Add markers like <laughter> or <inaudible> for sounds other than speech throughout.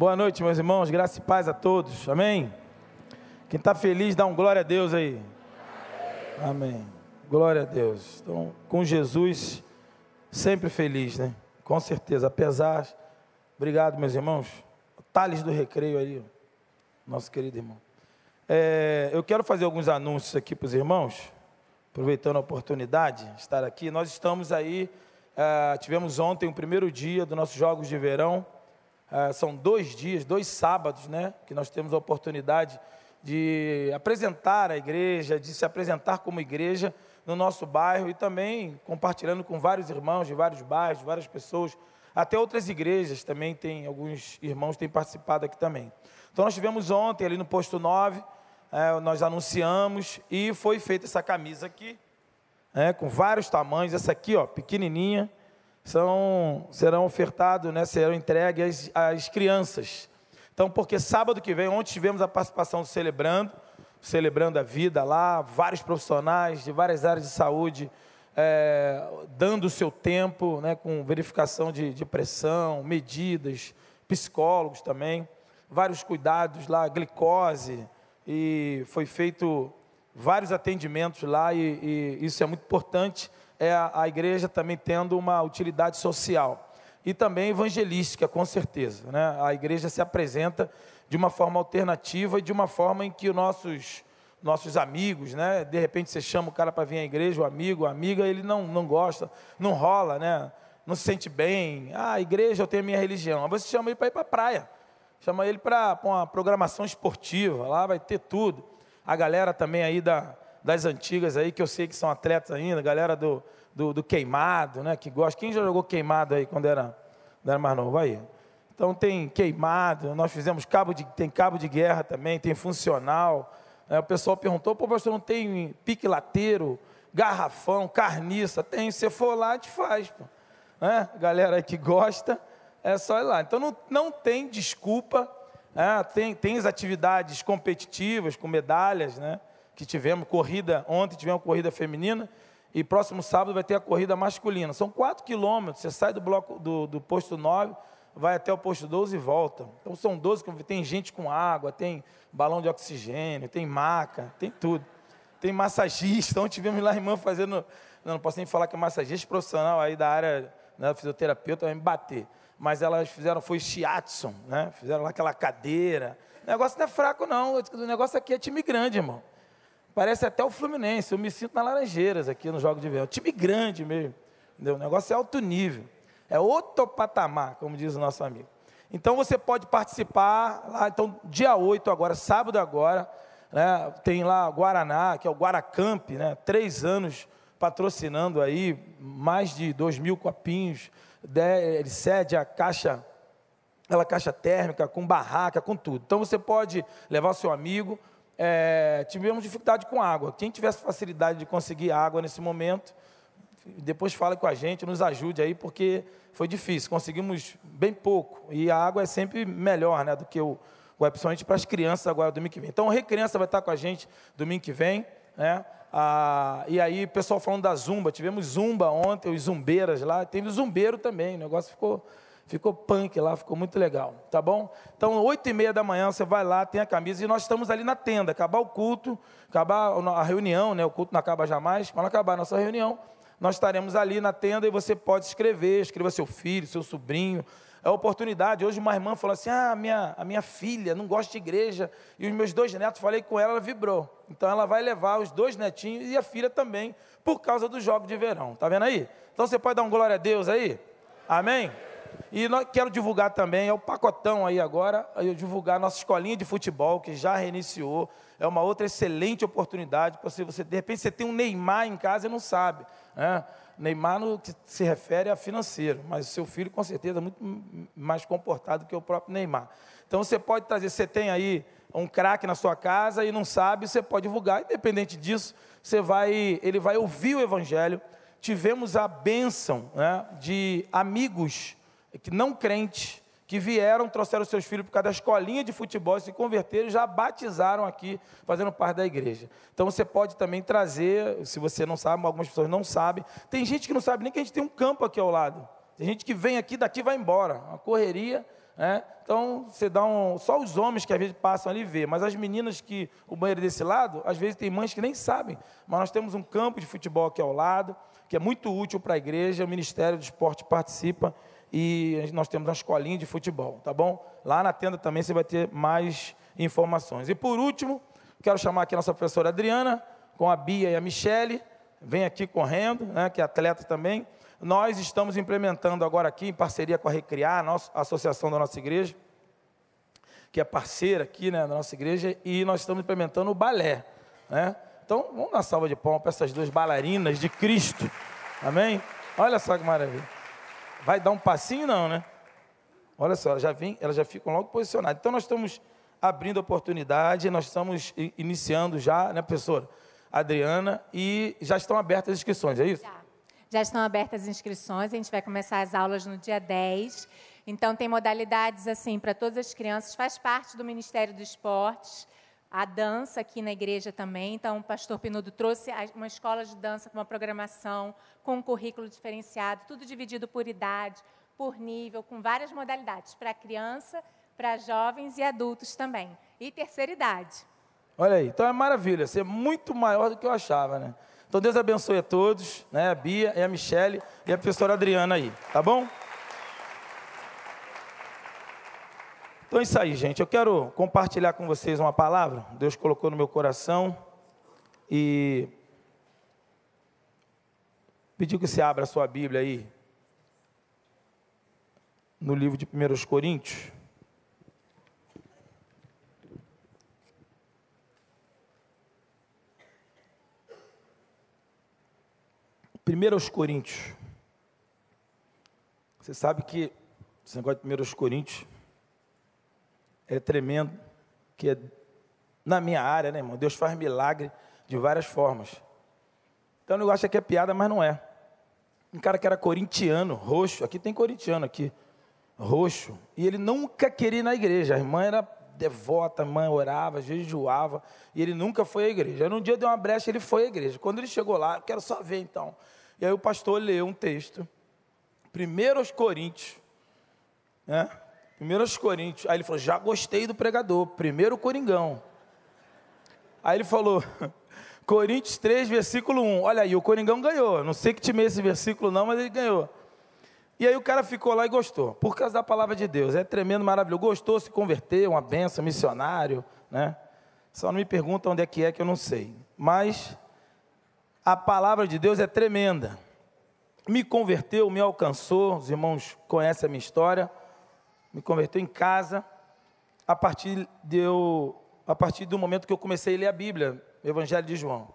Boa noite, meus irmãos. Graça e paz a todos. Amém? Quem está feliz, dá um glória a Deus aí. Amém. Glória a Deus. Então, com Jesus, sempre feliz, né? Com certeza. Apesar. Obrigado, meus irmãos. Tales do Recreio ali, nosso querido irmão. É, eu quero fazer alguns anúncios aqui para os irmãos, aproveitando a oportunidade de estar aqui. Nós estamos aí, é, tivemos ontem o primeiro dia dos nossos Jogos de Verão. É, são dois dias, dois sábados, né? Que nós temos a oportunidade de apresentar a igreja, de se apresentar como igreja no nosso bairro e também compartilhando com vários irmãos de vários bairros, várias pessoas, até outras igrejas também tem, alguns irmãos têm participado aqui também. Então nós tivemos ontem ali no posto 9, é, nós anunciamos e foi feita essa camisa aqui, é, com vários tamanhos, essa aqui ó, pequenininha, são, serão ofertados, né, serão entregues às, às crianças. Então, porque sábado que vem, ontem tivemos a participação do Celebrando, celebrando a vida lá, vários profissionais de várias áreas de saúde, é, dando o seu tempo, né, com verificação de, de pressão, medidas, psicólogos também, vários cuidados lá, glicose, e foi feito vários atendimentos lá, e, e isso é muito importante, é a, igreja também tendo uma utilidade social e também evangelística, com certeza. Né? A igreja se apresenta de uma forma alternativa e de uma forma em que os nossos, nossos amigos, né? de repente você chama o cara para vir à igreja, o amigo, a amiga, ele não, não gosta, não rola, né? não se sente bem. Ah, a igreja, eu tenho a minha religião. Mas você chama ele para ir para a praia, chama ele para uma programação esportiva, lá vai ter tudo. A galera também aí da, das antigas aí, que eu sei que são atletas ainda, galera do, do, do queimado, né? Que gosta. Quem já jogou queimado aí quando era, quando era mais novo? Aí. Então tem queimado, nós fizemos cabo de, tem cabo de guerra também, tem funcional. É, o pessoal perguntou, pô, pastor, não tem pique lateiro, garrafão, carniça? Tem, se for lá, gente faz. Pô. É, galera que gosta, é só ir lá. Então não, não tem desculpa, é, tem, tem as atividades competitivas, com medalhas, né? Que tivemos, corrida, ontem tivemos corrida feminina, e próximo sábado vai ter a corrida masculina. São quatro quilômetros, você sai do bloco do, do posto 9 vai até o posto 12 e volta. Então são 12, tem gente com água, tem balão de oxigênio, tem maca, tem tudo. Tem massagista, então tivemos lá a irmã fazendo, não, não posso nem falar que é massagista profissional aí da área né, fisioterapeuta, vai me bater. Mas elas fizeram, foi shiatsu, né? Fizeram lá aquela cadeira. O negócio não é fraco, não. O negócio aqui é time grande, irmão. Parece até o Fluminense. Eu me sinto na Laranjeiras aqui no jogo de verão. Time grande mesmo. Entendeu? O negócio é alto nível. É outro patamar, como diz o nosso amigo. Então você pode participar lá, então dia 8 agora, sábado agora, né, tem lá Guaraná, que é o Guaracamp, né, três anos patrocinando aí, mais de dois mil copinhos, ele cede a caixa, aquela caixa térmica, com barraca, com tudo. Então você pode levar seu amigo, é, tivemos dificuldade com água, quem tivesse facilidade de conseguir água nesse momento, depois fala com a gente, nos ajude aí, porque foi difícil, conseguimos bem pouco. E a água é sempre melhor né, do que o, o principalmente para as crianças agora domingo que vem. Então, a Recriança vai estar com a gente domingo que vem. Né? Ah, e aí, pessoal falando da Zumba, tivemos Zumba ontem, os Zumbeiras lá, teve Zumbeiro também, o negócio ficou, ficou punk lá, ficou muito legal, tá bom? Então, oito e meia da manhã, você vai lá, tem a camisa, e nós estamos ali na tenda, acabar o culto, acabar a reunião, né? o culto não acaba jamais, quando acabar a nossa reunião, nós estaremos ali na tenda e você pode escrever, escreva seu filho, seu sobrinho. É a oportunidade. Hoje uma irmã falou assim: Ah, minha, a minha filha não gosta de igreja. E os meus dois netos, falei com ela, ela vibrou. Então ela vai levar os dois netinhos e a filha também, por causa do jogo de verão. Tá vendo aí? Então você pode dar um glória a Deus aí? Amém? E nós, quero divulgar também, é o pacotão aí agora, eu divulgar a nossa escolinha de futebol, que já reiniciou. É uma outra excelente oportunidade para você, de repente, você tem um Neymar em casa e não sabe. Né? Neymar no que se refere a financeiro, mas o seu filho, com certeza, é muito mais comportado que o próprio Neymar. Então, você pode trazer, você tem aí um craque na sua casa e não sabe, você pode divulgar, independente disso, você vai, ele vai ouvir o Evangelho. Tivemos a bênção né, de amigos que não crentes, que vieram, trouxeram seus filhos por causa da escolinha de futebol, se converteram e já batizaram aqui, fazendo parte da igreja. Então você pode também trazer, se você não sabe, algumas pessoas não sabem. Tem gente que não sabe nem que a gente tem um campo aqui ao lado. Tem gente que vem aqui, daqui vai embora. Uma correria. Né? Então, você dá um. Só os homens que às vezes passam ali vê, mas as meninas que o banheiro desse lado, às vezes tem mães que nem sabem. Mas nós temos um campo de futebol aqui ao lado, que é muito útil para a igreja, o Ministério do Esporte participa e nós temos uma escolinha de futebol, tá bom? Lá na tenda também você vai ter mais informações. E por último, quero chamar aqui a nossa professora Adriana, com a Bia e a Michele, vem aqui correndo, né, que é atleta também. Nós estamos implementando agora aqui, em parceria com a Recriar, a, nossa, a associação da nossa igreja, que é parceira aqui né, da nossa igreja, e nós estamos implementando o balé. Né? Então, vamos dar salva de palmas para essas duas bailarinas de Cristo. Amém? Olha só que maravilha. Vai dar um passinho, não, né? Olha só, elas já, vem, elas já ficam logo posicionadas. Então, nós estamos abrindo oportunidade, nós estamos iniciando já, né, professora Adriana, e já estão abertas as inscrições, é isso? Já. Já estão abertas as inscrições, a gente vai começar as aulas no dia 10. Então, tem modalidades assim para todas as crianças, faz parte do Ministério do Esportes, a dança aqui na igreja também. Então, o pastor Pinudo trouxe uma escola de dança com uma programação, com um currículo diferenciado, tudo dividido por idade, por nível, com várias modalidades, para criança, para jovens e adultos também. E terceira idade. Olha aí, então é maravilha, você é muito maior do que eu achava, né? Então Deus abençoe a todos, né? A Bia a Michele e a professora Adriana aí, tá bom? Então é isso aí, gente. Eu quero compartilhar com vocês uma palavra. Deus colocou no meu coração e pediu que você abra a sua Bíblia aí no livro de 1 Coríntios. 1 Coríntios. Você sabe que esse negócio de 1 Coríntios é tremendo, que é na minha área, né, irmão? Deus faz milagre de várias formas. Então o negócio aqui é piada, mas não é. Um cara que era corintiano, roxo, aqui tem corintiano aqui, roxo, e ele nunca queria ir na igreja. A irmã era devota, a mãe orava, jejuava, e ele nunca foi à igreja. Aí, um dia deu uma brecha, ele foi à igreja. Quando ele chegou lá, eu quero só ver então. E aí o pastor leu um texto, 1 Coríntios, né? 1 Coríntios. Aí ele falou: Já gostei do pregador, primeiro Coringão. Aí ele falou: <laughs> Coríntios 3, versículo 1. Olha aí, o Coringão ganhou. Não sei que time é esse versículo, não, mas ele ganhou. E aí o cara ficou lá e gostou, por causa da palavra de Deus. É tremendo, maravilhoso. Gostou, se converteu, uma benção, missionário, né? Só não me pergunta onde é que é que eu não sei. Mas a palavra de Deus é tremenda. Me converteu, me alcançou, os irmãos conhecem a minha história. Me converteu em casa, a partir, de eu, a partir do momento que eu comecei a ler a Bíblia, o Evangelho de João.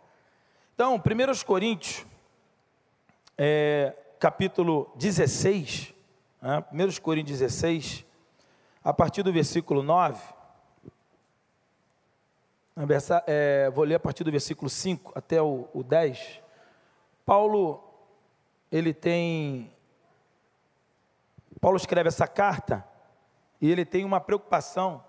Então, 1 Coríntios, é, capítulo 16, né, 1 Coríntios 16, a partir do versículo 9, é, vou ler a partir do versículo 5 até o, o 10. Paulo, ele tem. Paulo escreve essa carta e ele tem uma preocupação.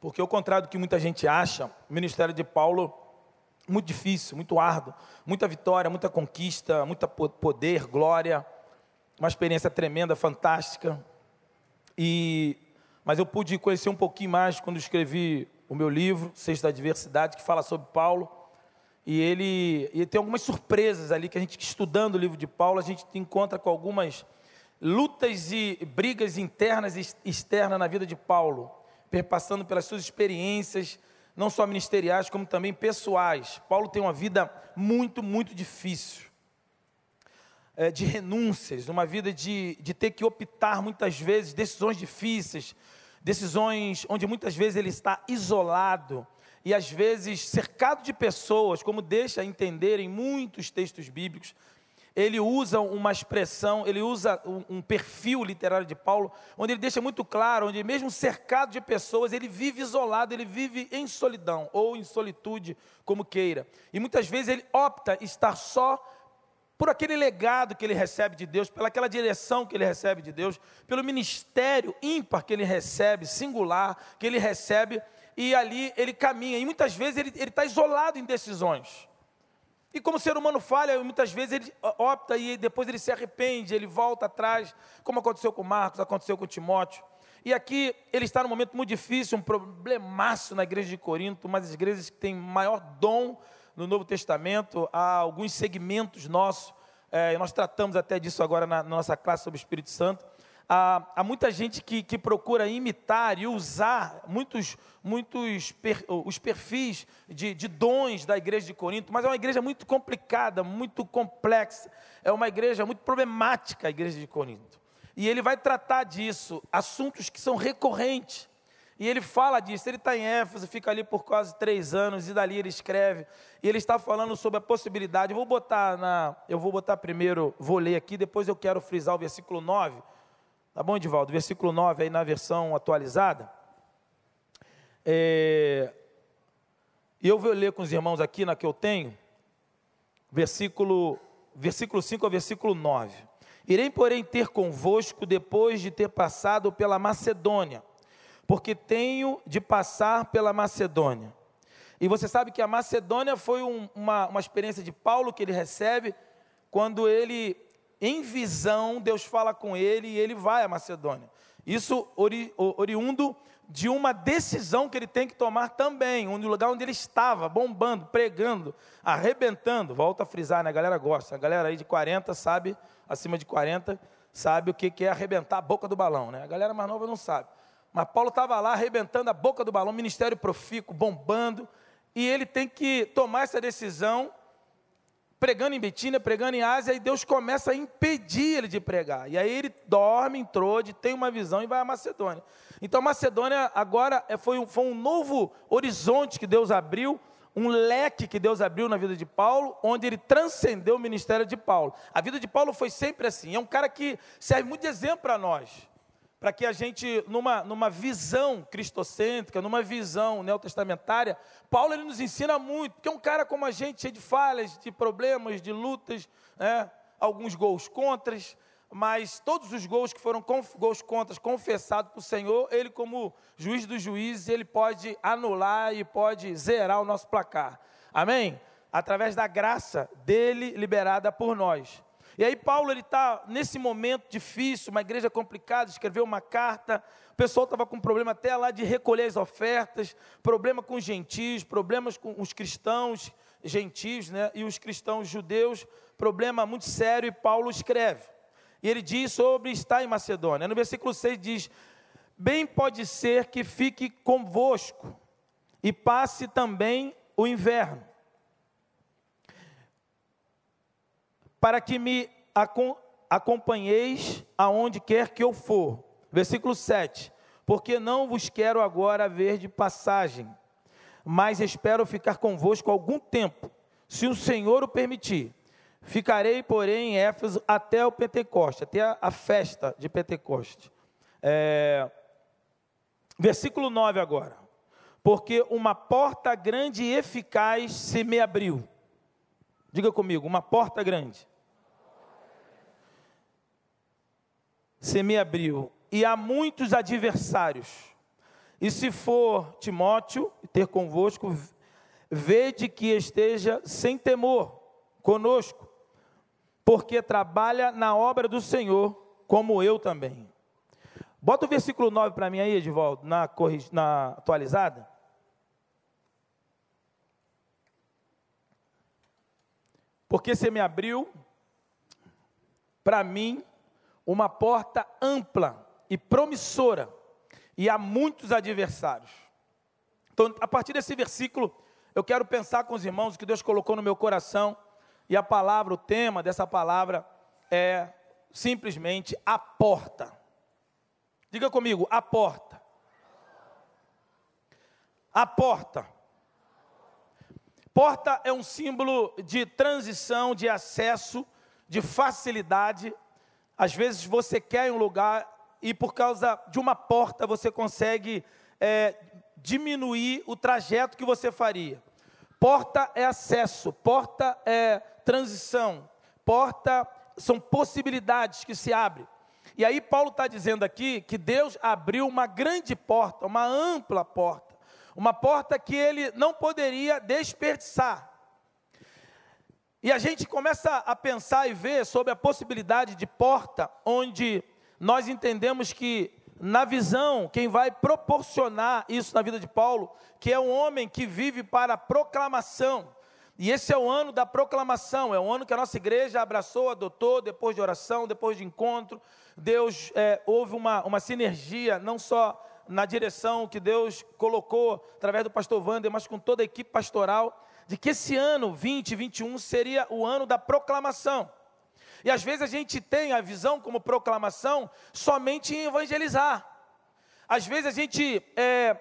Porque, ao contrário do que muita gente acha, o ministério de Paulo muito difícil, muito árduo, muita vitória, muita conquista, muito poder, glória, uma experiência tremenda, fantástica. E mas eu pude conhecer um pouquinho mais quando escrevi o meu livro, Sexta da Diversidade, que fala sobre Paulo. E ele, e tem algumas surpresas ali que a gente, estudando o livro de Paulo, a gente encontra com algumas lutas e brigas internas e externas na vida de Paulo, perpassando pelas suas experiências, não só ministeriais, como também pessoais. Paulo tem uma vida muito, muito difícil, é, de renúncias, uma vida de, de ter que optar muitas vezes decisões difíceis, decisões onde muitas vezes ele está isolado e às vezes cercado de pessoas, como deixa entender em muitos textos bíblicos. Ele usa uma expressão, ele usa um, um perfil literário de Paulo, onde ele deixa muito claro, onde mesmo cercado de pessoas, ele vive isolado, ele vive em solidão ou em solitude, como queira. E muitas vezes ele opta estar só por aquele legado que ele recebe de Deus, pelaquela direção que ele recebe de Deus, pelo ministério ímpar que ele recebe, singular, que ele recebe, e ali ele caminha. E muitas vezes ele está isolado em decisões. E como o ser humano falha, muitas vezes ele opta e depois ele se arrepende, ele volta atrás, como aconteceu com Marcos, aconteceu com Timóteo. E aqui ele está num momento muito difícil, um problemaço na igreja de Corinto, uma das igrejas que tem maior dom no Novo Testamento, há alguns segmentos nossos, é, nós tratamos até disso agora na, na nossa classe sobre o Espírito Santo. Há, há muita gente que, que, procura imitar e usar muitos, muitos per, os perfis de, de dons da igreja de Corinto, mas é uma igreja muito complicada, muito complexa, é uma igreja muito problemática a igreja de Corinto. E ele vai tratar disso, assuntos que são recorrentes. E ele fala disso, ele está em Éfeso, fica ali por quase três anos, e dali ele escreve, e ele está falando sobre a possibilidade. Eu vou botar na. Eu vou botar primeiro, vou ler aqui, depois eu quero frisar o versículo 9. Tá bom, Edivaldo? Versículo 9 aí na versão atualizada. É, eu vou ler com os irmãos aqui na que eu tenho, versículo, versículo 5 ao versículo 9. Irei, porém, ter convosco depois de ter passado pela Macedônia, porque tenho de passar pela Macedônia. E você sabe que a Macedônia foi um, uma, uma experiência de Paulo que ele recebe quando ele, em visão, Deus fala com ele e ele vai à Macedônia. Isso ori, oriundo de uma decisão que ele tem que tomar também, onde o lugar onde ele estava, bombando, pregando, arrebentando. Volta a frisar, né? A galera gosta. A galera aí de 40 sabe acima de 40 sabe o que é arrebentar a boca do balão, né? A galera mais nova não sabe. Mas Paulo estava lá arrebentando a boca do balão, ministério profícuo, bombando, e ele tem que tomar essa decisão, pregando em Betínia, pregando em Ásia, e Deus começa a impedir ele de pregar. E aí ele dorme, entrou, tem uma visão e vai à Macedônia. Então Macedônia agora é, foi um, foi um novo horizonte que Deus abriu um leque que Deus abriu na vida de Paulo, onde ele transcendeu o ministério de Paulo. A vida de Paulo foi sempre assim. É um cara que serve muito de exemplo para nós, para que a gente, numa, numa visão cristocêntrica, numa visão neotestamentária, Paulo ele nos ensina muito, porque é um cara como a gente, cheio de falhas, de problemas, de lutas, né? alguns gols contras, mas todos os gols que foram gols contra confessados para o Senhor, ele como juiz dos juízes, ele pode anular e pode zerar o nosso placar. Amém? Através da graça dele liberada por nós. E aí Paulo ele está nesse momento difícil, uma igreja complicada, escreveu uma carta. O pessoal estava com problema até lá de recolher as ofertas, problema com os gentios, problemas com os cristãos gentios, né, e os cristãos judeus, problema muito sério. E Paulo escreve. E ele diz sobre estar em Macedônia. No versículo 6 diz: Bem pode ser que fique convosco e passe também o inverno, para que me acompanheis aonde quer que eu for. Versículo 7: Porque não vos quero agora ver de passagem, mas espero ficar convosco algum tempo, se o Senhor o permitir Ficarei, porém, em Éfeso até o Pentecoste, até a, a festa de Pentecoste. É, versículo 9 agora. Porque uma porta grande e eficaz se me abriu. Diga comigo, uma porta grande. Se me abriu. E há muitos adversários. E se for Timóteo, ter convosco, vede que esteja sem temor conosco porque trabalha na obra do Senhor, como eu também. Bota o versículo 9 para mim aí, Edvaldo, na, na atualizada. Porque você me abriu, para mim, uma porta ampla e promissora, e há muitos adversários. Então, a partir desse versículo, eu quero pensar com os irmãos o que Deus colocou no meu coração e a palavra, o tema dessa palavra é simplesmente a porta. Diga comigo, a porta. A porta. Porta é um símbolo de transição, de acesso, de facilidade. Às vezes você quer um lugar e por causa de uma porta você consegue é, diminuir o trajeto que você faria. Porta é acesso, porta é transição, porta são possibilidades que se abrem. E aí Paulo está dizendo aqui que Deus abriu uma grande porta, uma ampla porta, uma porta que ele não poderia desperdiçar. E a gente começa a pensar e ver sobre a possibilidade de porta, onde nós entendemos que, na visão, quem vai proporcionar isso na vida de Paulo, que é um homem que vive para proclamação. E esse é o ano da proclamação, é o ano que a nossa igreja abraçou, adotou, depois de oração, depois de encontro. Deus, é, houve uma, uma sinergia, não só na direção que Deus colocou através do pastor Wander, mas com toda a equipe pastoral de que esse ano 2021 seria o ano da proclamação. E às vezes a gente tem a visão como proclamação somente em evangelizar. Às vezes a gente é,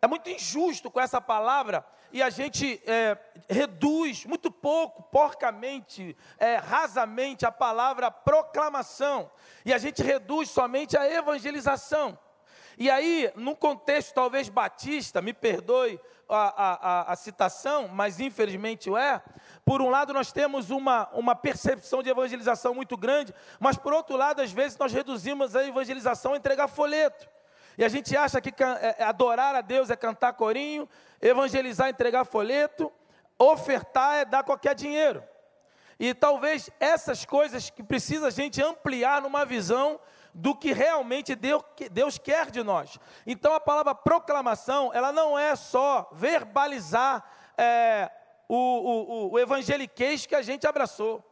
é muito injusto com essa palavra e a gente é, reduz muito pouco, porcamente, é, rasamente, a palavra proclamação. E a gente reduz somente a evangelização. E aí, num contexto talvez batista, me perdoe a, a, a, citação, mas infelizmente é. Por um lado, nós temos uma, uma percepção de evangelização muito grande, mas por outro lado, às vezes nós reduzimos a evangelização a entregar folheto. E a gente acha que é, é, adorar a Deus é cantar corinho, evangelizar é entregar folheto, ofertar é dar qualquer dinheiro. E talvez essas coisas que precisa a gente ampliar numa visão do que realmente Deus, quer de nós. Então a palavra proclamação, ela não é só verbalizar é, o, o, o evangeliquez que a gente abraçou.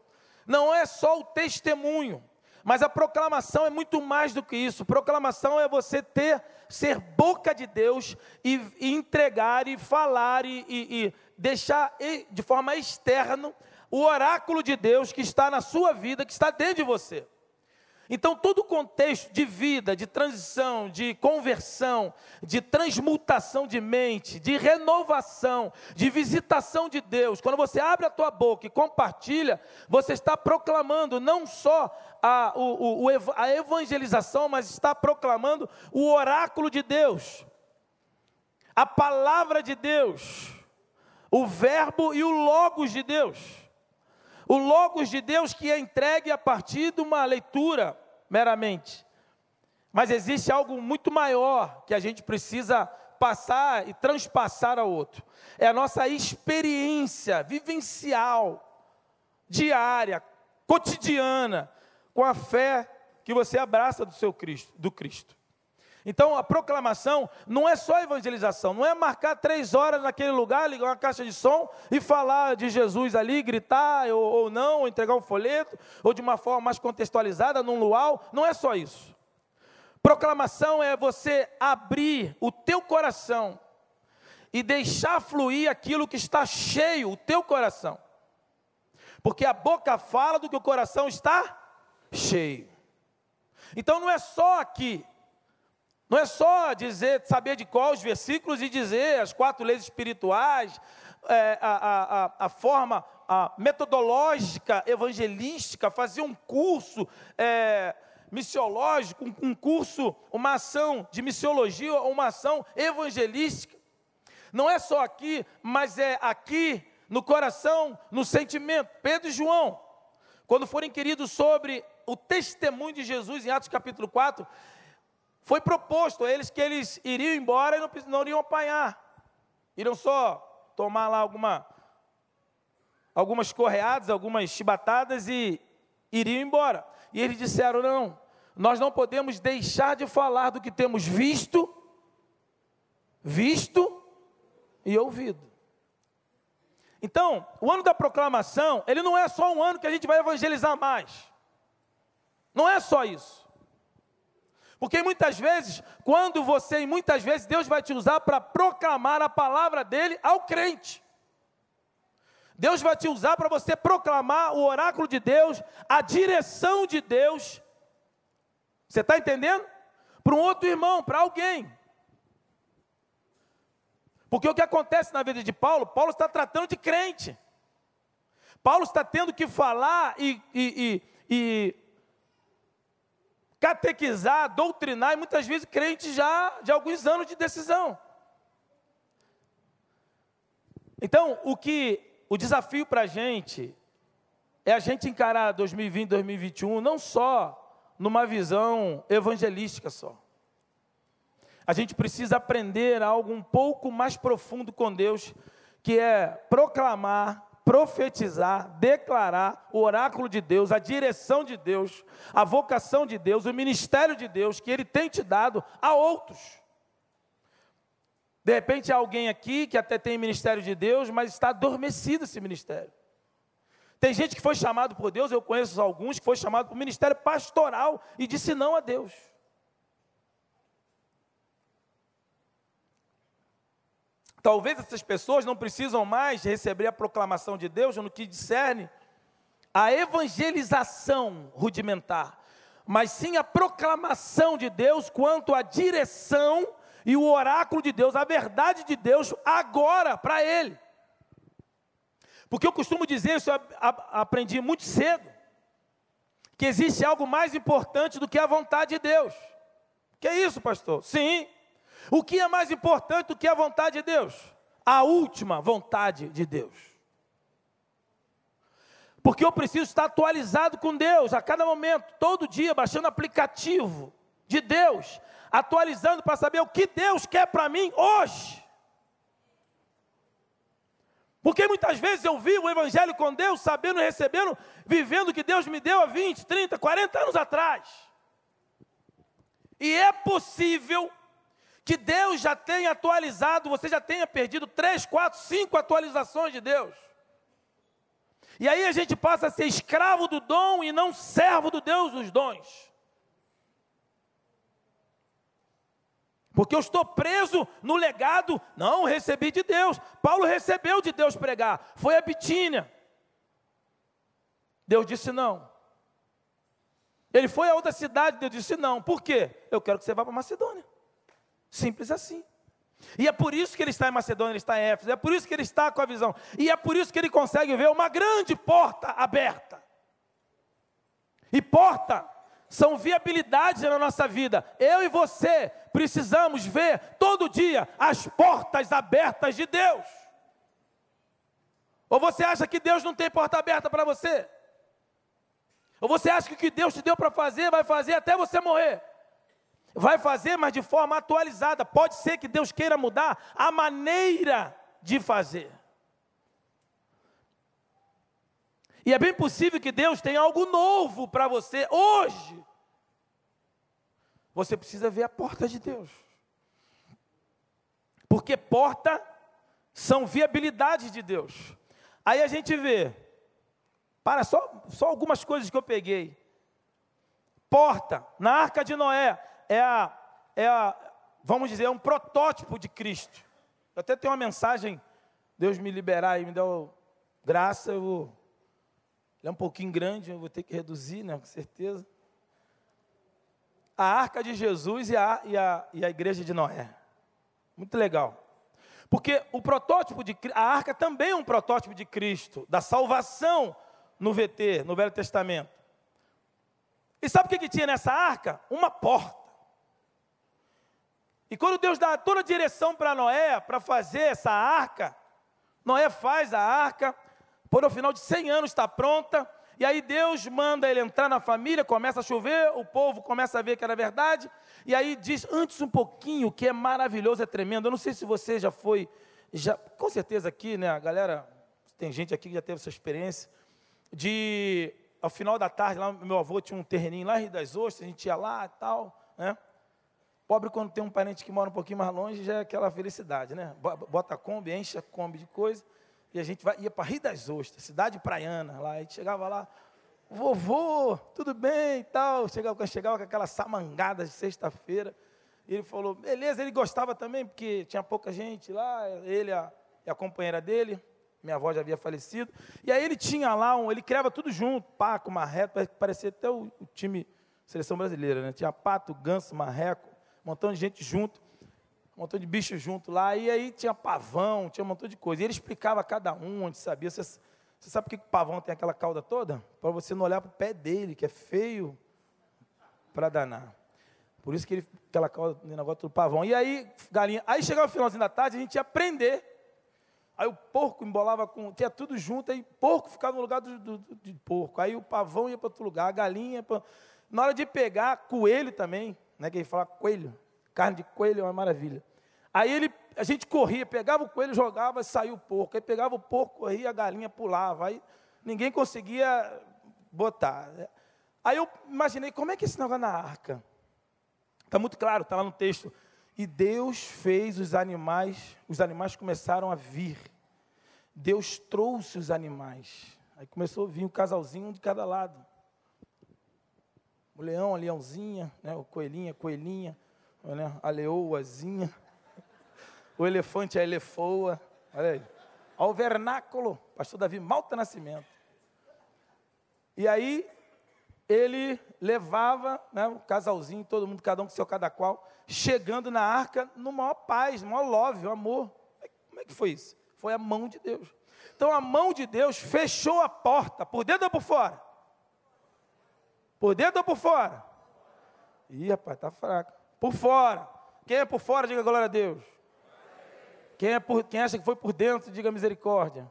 Não é só o testemunho. Mas a proclamação é muito mais do que isso. Proclamação é você ter, ser boca de Deus e, e entregar e falar e, e, e deixar de forma externa o oráculo de Deus que está na sua vida, que está dentro de você. Então, todo o contexto de vida, de transição, de conversão, de transmutação de mente, de renovação, de visitação de Deus, quando você abre a tua boca e compartilha, você está proclamando não só a, o, o, a evangelização, mas está proclamando o oráculo de Deus, a palavra de Deus, o verbo e o logos de Deus. O Logos de Deus que é entregue a partir de uma leitura meramente. Mas existe algo muito maior que a gente precisa passar e transpassar ao outro. É a nossa experiência vivencial, diária, cotidiana, com a fé que você abraça do seu Cristo, do Cristo. Então a proclamação não é só evangelização, não é marcar três horas naquele lugar, ligar uma caixa de som e falar de Jesus ali, gritar ou, ou não, ou entregar um folheto, ou de uma forma mais contextualizada, num luau. Não é só isso. Proclamação é você abrir o teu coração e deixar fluir aquilo que está cheio, o teu coração. Porque a boca fala do que o coração está cheio. Então não é só aqui não é só dizer, saber de qual os versículos e dizer as quatro leis espirituais, é, a, a, a, forma a metodológica, evangelística, fazer um curso é, missiológico, um, um curso, uma ação de missiologia, uma ação evangelística. Não é só aqui, mas é aqui, no coração, no sentimento. Pedro e João, quando forem queridos sobre o testemunho de Jesus em Atos capítulo 4, foi proposto a eles que eles iriam embora e não, não iriam apanhar. Iriam só tomar lá alguma, algumas correadas, algumas chibatadas e iriam embora. E eles disseram: não, nós não podemos deixar de falar do que temos visto, visto e ouvido. Então, o ano da proclamação, ele não é só um ano que a gente vai evangelizar mais. Não é só isso. Porque muitas vezes, quando você, e muitas vezes, Deus vai te usar para proclamar a palavra dele ao crente. Deus vai te usar para você proclamar o oráculo de Deus, a direção de Deus. Você está entendendo? Para um outro irmão, para alguém. Porque o que acontece na vida de Paulo, Paulo está tratando de crente. Paulo está tendo que falar e, e, e, e catequizar, doutrinar, e muitas vezes crentes já de alguns anos de decisão. Então, o que o desafio para a gente é a gente encarar 2020, 2021 não só numa visão evangelística só. A gente precisa aprender algo um pouco mais profundo com Deus, que é proclamar profetizar, declarar o oráculo de Deus, a direção de Deus, a vocação de Deus, o ministério de Deus que Ele tem te dado a outros. De repente há alguém aqui que até tem ministério de Deus, mas está adormecido esse ministério. Tem gente que foi chamado por Deus, eu conheço alguns que foi chamado para o ministério pastoral e disse não a Deus. Talvez essas pessoas não precisam mais receber a proclamação de Deus no que discerne a evangelização rudimentar, mas sim a proclamação de Deus quanto à direção e o oráculo de Deus, a verdade de Deus agora para ele. Porque eu costumo dizer, isso eu aprendi muito cedo, que existe algo mais importante do que a vontade de Deus. Que é isso, pastor? Sim, o que é mais importante do que a vontade de Deus? A última vontade de Deus. Porque eu preciso estar atualizado com Deus a cada momento, todo dia, baixando aplicativo de Deus, atualizando para saber o que Deus quer para mim hoje. Porque muitas vezes eu vi o Evangelho com Deus, sabendo e recebendo, vivendo o que Deus me deu há 20, 30, 40 anos atrás. E é possível que Deus já tenha atualizado, você já tenha perdido três, quatro, cinco atualizações de Deus. E aí a gente passa a ser escravo do dom e não servo do Deus dos dons. Porque eu estou preso no legado, não recebi de Deus. Paulo recebeu de Deus pregar, foi a Bitínia. Deus disse não. Ele foi a outra cidade, Deus disse não. Por quê? Eu quero que você vá para Macedônia. Simples assim. E é por isso que ele está em Macedônia, ele está em Éfeso, é por isso que ele está com a visão, e é por isso que ele consegue ver uma grande porta aberta. E porta são viabilidades na nossa vida. Eu e você precisamos ver todo dia as portas abertas de Deus. Ou você acha que Deus não tem porta aberta para você? Ou você acha que o que Deus te deu para fazer vai fazer até você morrer? Vai fazer, mas de forma atualizada. Pode ser que Deus queira mudar a maneira de fazer. E é bem possível que Deus tenha algo novo para você hoje. Você precisa ver a porta de Deus. Porque porta são viabilidades de Deus. Aí a gente vê, para só, só algumas coisas que eu peguei. Porta, na arca de Noé, é a, é a, vamos dizer, é um protótipo de Cristo. Eu até tenho uma mensagem, Deus me liberar e me deu graça, eu vou, é um pouquinho grande, eu vou ter que reduzir, né, com certeza. A arca de Jesus e a, e a, e a igreja de Noé. Muito legal. Porque o protótipo de a arca também é um protótipo de Cristo, da salvação no VT, no Velho Testamento. E sabe o que, que tinha nessa arca? Uma porta. E quando Deus dá toda a direção para Noé, para fazer essa arca, Noé faz a arca, por no final de 100 anos está pronta, e aí Deus manda ele entrar na família, começa a chover, o povo começa a ver que era verdade, e aí diz antes um pouquinho, que é maravilhoso, é tremendo. Eu não sei se você já foi, já, com certeza aqui, né, a galera, tem gente aqui que já teve essa experiência, de, ao final da tarde, lá, meu avô tinha um terreninho lá em Rio das Ostras, a gente ia lá e tal, né, Pobre quando tem um parente que mora um pouquinho mais longe, já é aquela felicidade, né? Bota a Kombi, enche a Kombi de coisa, e a gente vai, ia para Rio das Ostras, cidade praiana, lá, gente chegava lá, vovô, tudo bem e tal, chegava, chegava com aquela samangada de sexta-feira, e ele falou, beleza, ele gostava também, porque tinha pouca gente lá, ele a, e a companheira dele, minha avó já havia falecido, e aí ele tinha lá, um, ele criava tudo junto, paco, marreco, parecia até o, o time seleção brasileira, né? Tinha pato, ganso, marreco, um montão de gente junto, um montão de bichos junto lá, e aí tinha pavão, tinha um montão de coisa. E ele explicava cada um, onde sabia. Você, você sabe por que o pavão tem aquela cauda toda? Para você não olhar para o pé dele, que é feio para danar. Por isso que ele, aquela cauda, o negócio do pavão. E aí, galinha. Aí chegava o finalzinho da tarde, a gente ia prender. Aí o porco embolava com. Tinha tudo junto, aí porco ficava no lugar do, do, do de porco. Aí o pavão ia para outro lugar, a galinha. Pra... Na hora de pegar, coelho também né, que ele fala coelho, carne de coelho é uma maravilha. Aí ele, a gente corria, pegava o coelho, jogava, saiu o porco. Aí pegava o porco, corria, a galinha pulava. Aí ninguém conseguia botar. Aí eu imaginei, como é que é esse negócio na arca? Está muito claro, está lá no texto. E Deus fez os animais, os animais começaram a vir. Deus trouxe os animais. Aí começou a vir um casalzinho de cada lado. O leão, a leãozinha, né? o coelhinha, a coelhinha, né? a leoazinha. O elefante, a elefoa. Olha aí. Ao vernáculo, pastor Davi Malta Nascimento. E aí, ele levava né, o casalzinho, todo mundo, cada um com seu cada qual, chegando na arca no maior paz, no maior love, o amor. Como é que foi isso? Foi a mão de Deus. Então a mão de Deus fechou a porta, por dentro ou por fora? Por dentro ou por fora? Ih, rapaz, tá fraco. Por fora. Quem é por fora, diga glória a Deus. Quem, é por, quem acha que foi por dentro, diga misericórdia.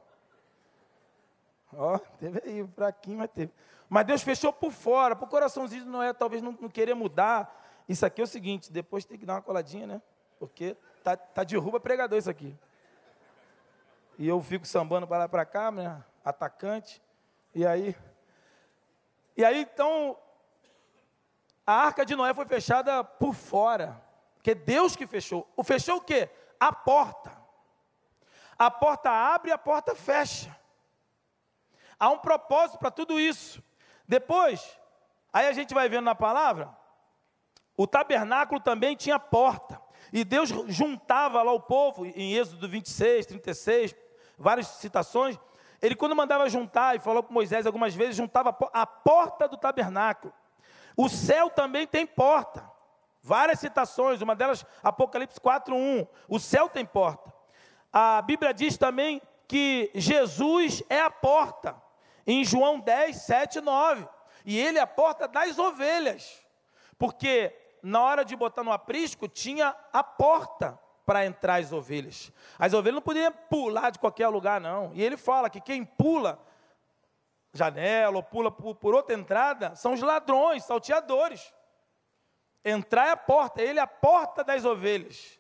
Ó, teve aí, fraquinho, mas teve. Mas Deus fechou por fora, o coraçãozinho não é, talvez não, não, querer mudar. Isso aqui é o seguinte, depois tem que dar uma coladinha, né? Porque tá, tá derruba pregador isso aqui. E eu fico sambando para lá para cá, né? Atacante. E aí. E aí, então, a arca de Noé foi fechada por fora. Porque Deus que fechou. O fechou o quê? A porta. A porta abre e a porta fecha. Há um propósito para tudo isso. Depois, aí a gente vai vendo na palavra, o tabernáculo também tinha porta. E Deus juntava lá o povo, em Êxodo 26, 36, várias citações. Ele, quando mandava juntar, e falou com Moisés algumas vezes, juntava a porta do tabernáculo. O céu também tem porta. Várias citações, uma delas, Apocalipse 4:1. O céu tem porta. A Bíblia diz também que Jesus é a porta em João 10, 7 e 9. E ele é a porta das ovelhas. Porque na hora de botar no aprisco, tinha a porta para entrar as ovelhas. As ovelhas não podiam pular de qualquer lugar, não. E ele fala que quem pula janela ou pula por, outra entrada são os ladrões, salteadores. Entrar é a porta, ele é a porta das ovelhas.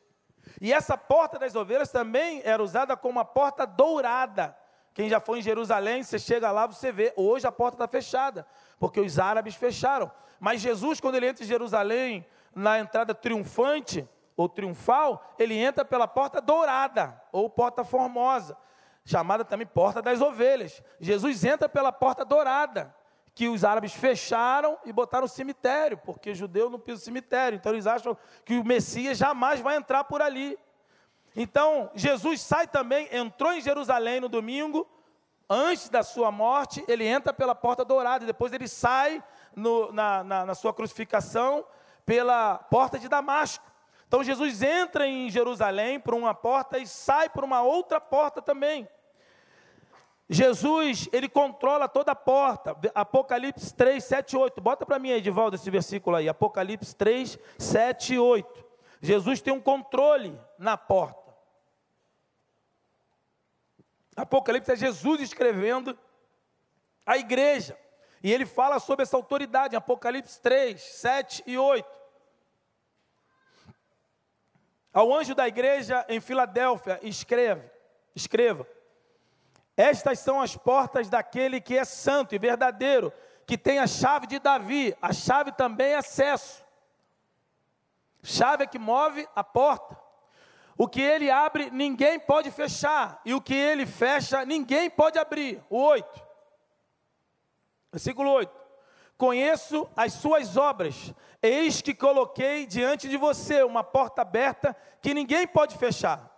E essa porta das ovelhas também era usada como uma porta dourada. Quem já foi em Jerusalém, você chega lá, você vê, hoje a porta está fechada, porque os árabes fecharam. Mas Jesus, quando ele entra em Jerusalém, na entrada triunfante, ou triunfal, ele entra pela porta dourada, ou porta formosa, chamada também porta das ovelhas. Jesus entra pela porta dourada, que os árabes fecharam e botaram cemitério, porque judeu não pisa cemitério, então eles acham que o Messias jamais vai entrar por ali. Então, Jesus sai também, entrou em Jerusalém no domingo, antes da sua morte, ele entra pela porta dourada, depois ele sai no, na, na, na sua crucificação pela porta de Damasco. Então, Jesus entra em Jerusalém por uma porta e sai por uma outra porta também. Jesus, ele controla toda a porta. Apocalipse 3, 7 8. Bota para mim, Edivaldo, esse versículo aí. Apocalipse 3, 7 e 8. Jesus tem um controle na porta. Apocalipse é Jesus escrevendo a igreja. E ele fala sobre essa autoridade Apocalipse 3, 7 e 8. Ao anjo da igreja em Filadélfia, escreve, escreva: Estas são as portas daquele que é santo e verdadeiro, que tem a chave de Davi. A chave também é acesso. Chave é que move a porta. O que ele abre, ninguém pode fechar. E o que ele fecha, ninguém pode abrir. O 8. Versículo 8. Conheço as suas obras. Eis que coloquei diante de você uma porta aberta que ninguém pode fechar.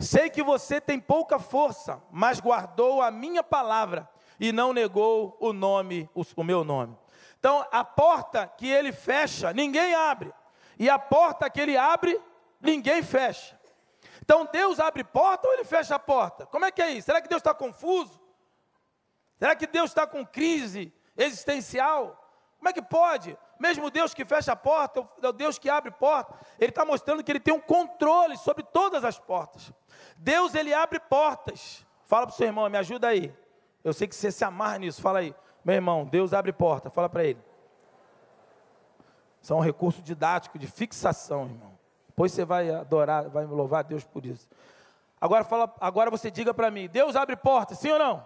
Sei que você tem pouca força, mas guardou a minha palavra e não negou o nome, o meu nome. Então, a porta que ele fecha, ninguém abre. E a porta que ele abre, ninguém fecha. Então Deus abre porta ou ele fecha a porta? Como é que é isso? Será que Deus está confuso? Será que Deus está com crise existencial? Como é que pode? Mesmo Deus que fecha a porta, o Deus que abre porta, Ele está mostrando que Ele tem um controle sobre todas as portas. Deus, Ele abre portas. Fala para o seu irmão, me ajuda aí. Eu sei que você se amarra nisso, fala aí. Meu irmão, Deus abre porta, fala para ele. Isso é um recurso didático de fixação, irmão. Depois você vai adorar, vai louvar a Deus por isso. Agora, fala, agora você diga para mim: Deus abre portas, sim ou não?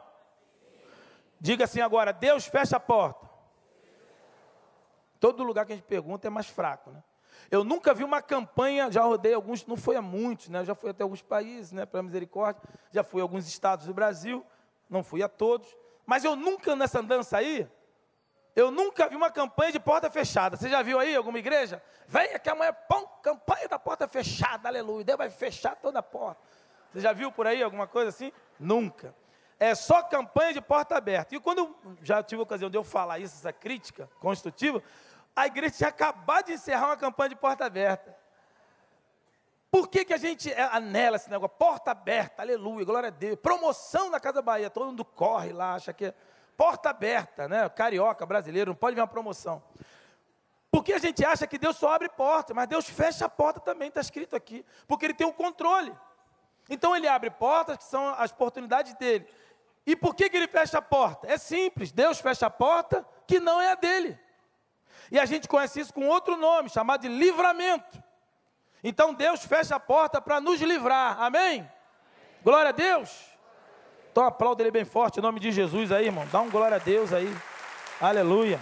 Diga assim agora: Deus fecha a porta. Todo lugar que a gente pergunta é mais fraco, né? Eu nunca vi uma campanha, já rodei alguns, não foi a muitos, né? já fui até alguns países, né, para misericórdia, já fui a alguns estados do Brasil, não fui a todos, mas eu nunca nessa dança aí, eu nunca vi uma campanha de porta fechada. Você já viu aí alguma igreja? Venha que amanhã, pão, campanha da porta fechada, aleluia. Deus vai fechar toda a porta. Você já viu por aí alguma coisa assim? Nunca. É só campanha de porta aberta. E quando eu já tive a ocasião de eu falar isso, essa crítica construtiva, a igreja tinha acabado de encerrar uma campanha de porta aberta. Por que, que a gente é, anela esse negócio? Porta aberta, aleluia, glória a Deus. Promoção na Casa Bahia, todo mundo corre lá, acha que é porta aberta, né? Carioca, brasileiro, não pode vir uma promoção. Porque a gente acha que Deus só abre porta, mas Deus fecha a porta também, está escrito aqui. Porque Ele tem o um controle. Então Ele abre portas, que são as oportunidades dele. E por que, que Ele fecha a porta? É simples, Deus fecha a porta que não é a dele. E a gente conhece isso com outro nome, chamado de livramento. Então Deus fecha a porta para nos livrar, amém? Glória a Deus. Então aplauda ele bem forte, em nome de Jesus aí, irmão. Dá um glória a Deus aí. Aleluia.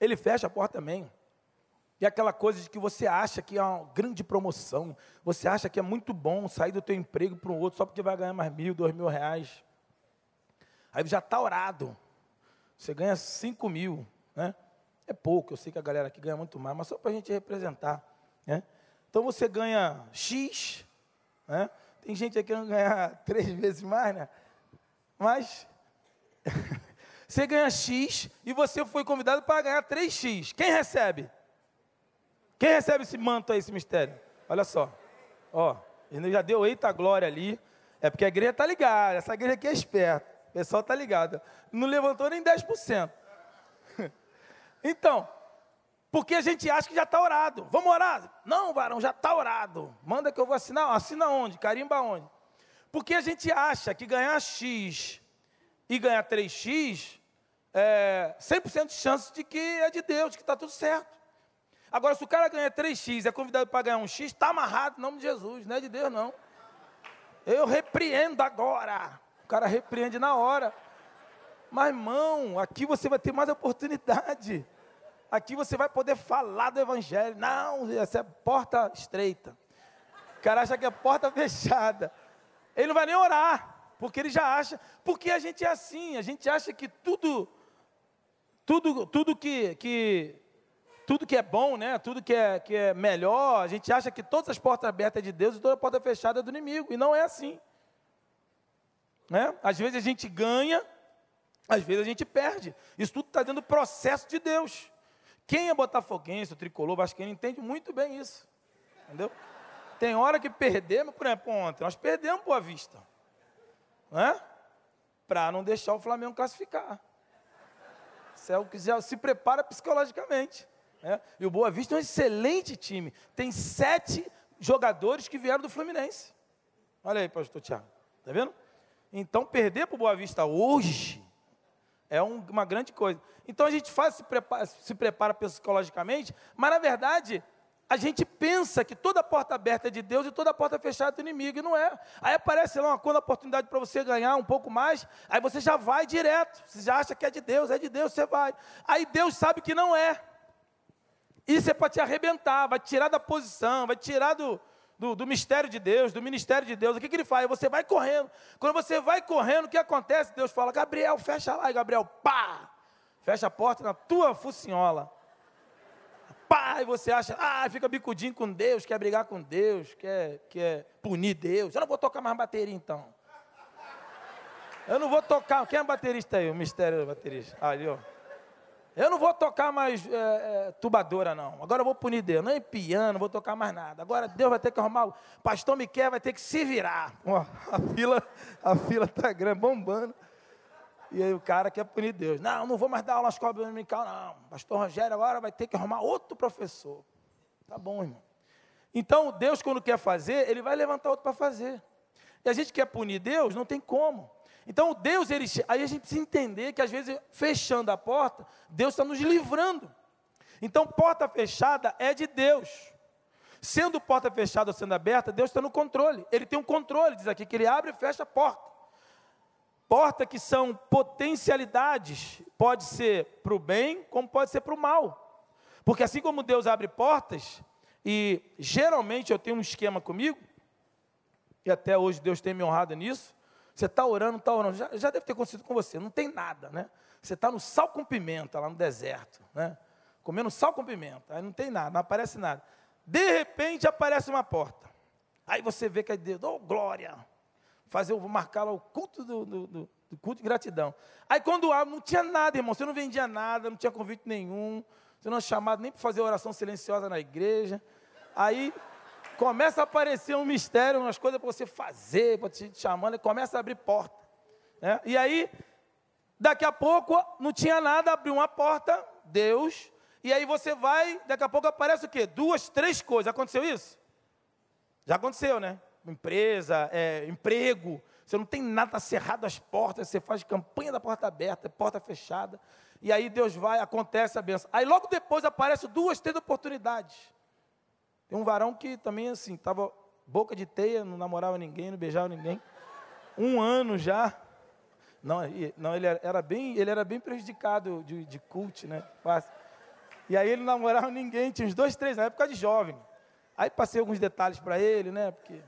Ele fecha a porta também. E aquela coisa de que você acha que é uma grande promoção, você acha que é muito bom sair do teu emprego para um outro só porque vai ganhar mais mil, dois mil reais. Aí já está orado. Você ganha 5 mil, né? É pouco, eu sei que a galera aqui ganha muito mais, mas só para a gente representar, né? Então você ganha X, né? Tem gente aqui que ganha <laughs> três vezes mais, né? Mas <laughs> você ganha X e você foi convidado para ganhar 3X. Quem recebe? Quem recebe esse manto aí, esse mistério? Olha só. Ó, ele já deu eita glória ali. É porque a igreja está ligada. Essa igreja aqui é esperta. Pessoal está ligado. Não levantou nem 10%. <laughs> Então, porque a gente acha que já está orado. Vamos orar? Não, varão, já está orado. Manda que eu vou assinar. Assina onde? Carimba onde? Porque a gente acha que ganhar X e ganhar 3X é 100% de chance de que é de Deus, que está tudo certo. Agora, se o cara ganha 3X e é convidado para ganhar um X, está amarrado em nome de Jesus, não é de Deus, não. Eu repreendo agora. O cara repreende na hora. Mas, irmão, aqui você vai ter mais oportunidade. Aqui você vai poder falar do Evangelho. Não, essa é porta estreita. O cara acha que é porta fechada. Ele não vai nem orar, porque ele já acha. Porque a gente é assim, a gente acha que tudo, tudo, tudo que, que tudo que é bom, né? Tudo que é, que é melhor, a gente acha que todas as portas abertas é de Deus e toda porta fechada é do inimigo. E não é assim. Né? Às vezes a gente ganha, às vezes a gente perde. Isso tudo está dentro do processo de Deus. Quem é botafoguense, o tricolor, vascaíno, entende muito bem isso. Entendeu? Tem hora que perdemos, por exemplo, ontem, nós perdemos Boa Vista. Né? Para não deixar o Flamengo classificar. Isso é o que já se prepara psicologicamente. Né? E o Boa Vista é um excelente time. Tem sete jogadores que vieram do Fluminense. Olha aí, pastor Tiago. Está vendo? Então, perder para o Boa Vista hoje é um, uma grande coisa. Então a gente faz, se prepara, se prepara psicologicamente, mas na verdade a gente pensa que toda porta aberta é de Deus e toda porta fechada é do inimigo, e não é. Aí aparece lá uma quando a oportunidade para você ganhar um pouco mais, aí você já vai direto, você já acha que é de Deus, é de Deus, você vai. Aí Deus sabe que não é. Isso é para te arrebentar, vai te tirar da posição, vai te tirar do, do, do, mistério de Deus, do ministério de Deus. O que, que ele faz? Você vai correndo. Quando você vai correndo, o que acontece? Deus fala, Gabriel, fecha lá. E Gabriel, pá! Fecha a porta na tua focinhola. Pá! E você acha, ah, fica bicudinho com Deus, quer brigar com Deus, quer, quer punir Deus. Eu não vou tocar mais bateria então. Eu não vou tocar. Quem é baterista aí? O mistério do baterista. Ali, ó. Eu não vou tocar mais é, é, tubadora, não. Agora eu vou punir Deus. Nem piano, não vou tocar mais nada. Agora Deus vai ter que arrumar. O pastor Miquel vai ter que se virar. Ó, a fila a fila está grande, bombando. E aí o cara quer punir Deus. Não, não vou mais dar aula na escola dominical, não. Pastor Rogério agora vai ter que arrumar outro professor. Tá bom, irmão. Então, Deus, quando quer fazer, ele vai levantar outro para fazer. E a gente quer punir Deus, não tem como. Então, Deus, ele, aí a gente precisa entender que às vezes, fechando a porta, Deus está nos livrando. Então, porta fechada é de Deus. Sendo porta fechada ou sendo aberta, Deus está no controle. Ele tem um controle, diz aqui, que ele abre e fecha a porta. Porta que são potencialidades, pode ser para o bem, como pode ser para o mal. Porque assim como Deus abre portas, e geralmente eu tenho um esquema comigo, e até hoje Deus tem me honrado nisso. Você está orando, está orando, já, já, deve ter acontecido com você, não tem nada, né? Você está no sal com pimenta, lá no deserto, né? Comendo sal com pimenta, aí não tem nada, não aparece nada. De repente aparece uma porta. Aí você vê que é Deus, oh glória! Fazer, vou marcar lá o culto do, do, do, do culto de gratidão. Aí quando abre, não tinha nada, irmão, você não vendia nada, não tinha convite nenhum, você não é chamado nem para fazer oração silenciosa na igreja. Aí começa a aparecer um mistério, umas coisas para você fazer, para te chamando, e começa a abrir porta. Né? E aí, daqui a pouco, não tinha nada, abriu uma porta, Deus e aí você vai, daqui a pouco aparece o quê? Duas, três coisas. Aconteceu isso? Já aconteceu, né? Empresa, é, emprego. Você não tem nada cerrado as portas, você faz campanha da porta aberta, porta fechada. E aí Deus vai, acontece a benção. Aí logo depois aparecem duas, três oportunidades. Tem um varão que também assim, estava boca de teia, não namorava ninguém, não beijava ninguém. Um ano já. Não, não ele era bem, ele era bem prejudicado de, de cult, né? Fácil. E aí ele não namorava ninguém, tinha uns dois, três, na época de jovem. Aí passei alguns detalhes para ele, né? Porque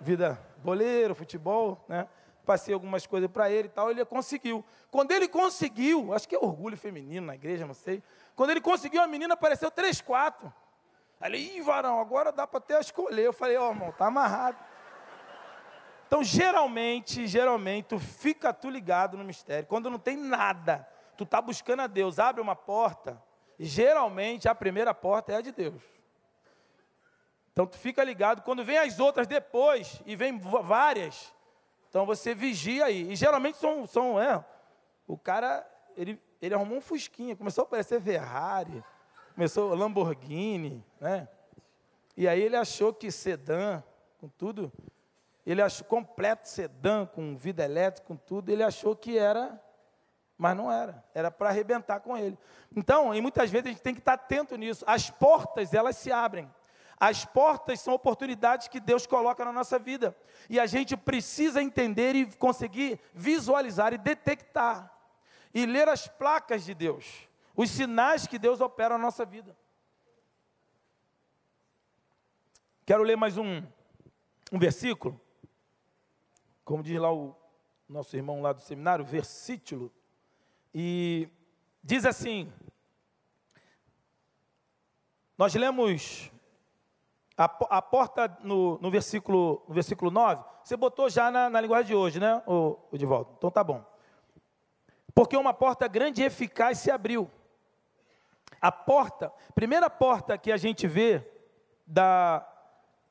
vida boleiro, futebol, né? Passei algumas coisas para ele e tal, ele conseguiu. Quando ele conseguiu, acho que é orgulho feminino na igreja, não sei. Quando ele conseguiu, a menina apareceu três, quatro. Aí ih, varão, agora dá para até escolher. Eu falei, ó, oh, irmão, tá amarrado. Então, geralmente, geralmente, tu fica tu ligado no mistério. Quando não tem nada, tu tá buscando a Deus, abre uma porta, geralmente a primeira porta é a de Deus. Então tu fica ligado, quando vem as outras depois, e vem várias, então você vigia aí. E geralmente são, são é, o cara, ele, ele arrumou um fusquinha, começou a aparecer Ferrari, começou Lamborghini, né? E aí ele achou que sedã, com tudo, ele achou completo sedã, com vida elétrica, com tudo, ele achou que era mas não era, era para arrebentar com ele. Então, e muitas vezes a gente tem que estar atento nisso. As portas, elas se abrem. As portas são oportunidades que Deus coloca na nossa vida. E a gente precisa entender e conseguir visualizar e detectar. E ler as placas de Deus. Os sinais que Deus opera na nossa vida. Quero ler mais um, um versículo. Como diz lá o nosso irmão lá do seminário, versículo e diz assim: nós lemos a, a porta no, no, versículo, no versículo 9. Você botou já na, na linguagem de hoje, né, o, o Divaldo? Então tá bom. Porque uma porta grande e eficaz se abriu. A porta, primeira porta que a gente vê, da,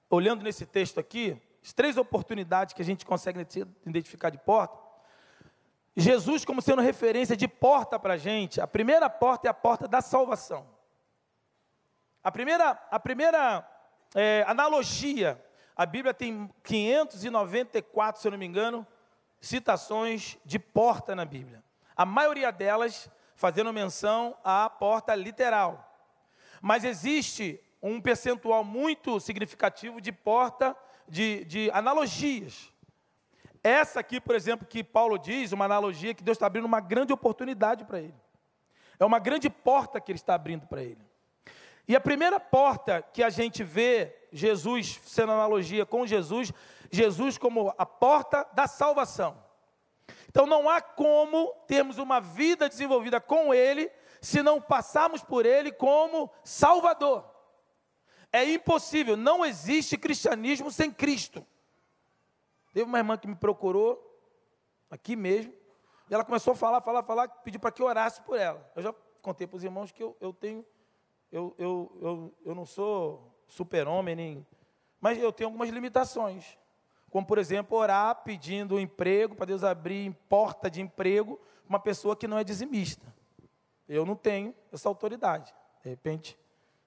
olhando nesse texto aqui, as três oportunidades que a gente consegue identificar de porta, Jesus como sendo referência de porta para a gente. A primeira porta é a porta da salvação. A primeira, a primeira é, analogia, a Bíblia tem 594, se eu não me engano, citações de porta na Bíblia. A maioria delas fazendo menção à porta literal. Mas existe um percentual muito significativo de porta, de, de analogias. Essa aqui, por exemplo, que Paulo diz, uma analogia que Deus está abrindo uma grande oportunidade para ele. É uma grande porta que ele está abrindo para ele. E a primeira porta que a gente vê Jesus sendo analogia com Jesus, Jesus como a porta da salvação. Então não há como termos uma vida desenvolvida com Ele se não passarmos por Ele como Salvador. É impossível, não existe cristianismo sem Cristo. Teve uma irmã que me procurou, aqui mesmo, e ela começou a falar, falar, falar, pediu para que eu orasse por ela. Eu já contei para os irmãos que eu, eu tenho, eu, eu, eu, eu não sou super-homem, nem, mas eu tenho algumas limitações. Como, por exemplo, orar pedindo um emprego, para Deus abrir porta de emprego, uma pessoa que não é dizimista. Eu não tenho essa autoridade. De repente,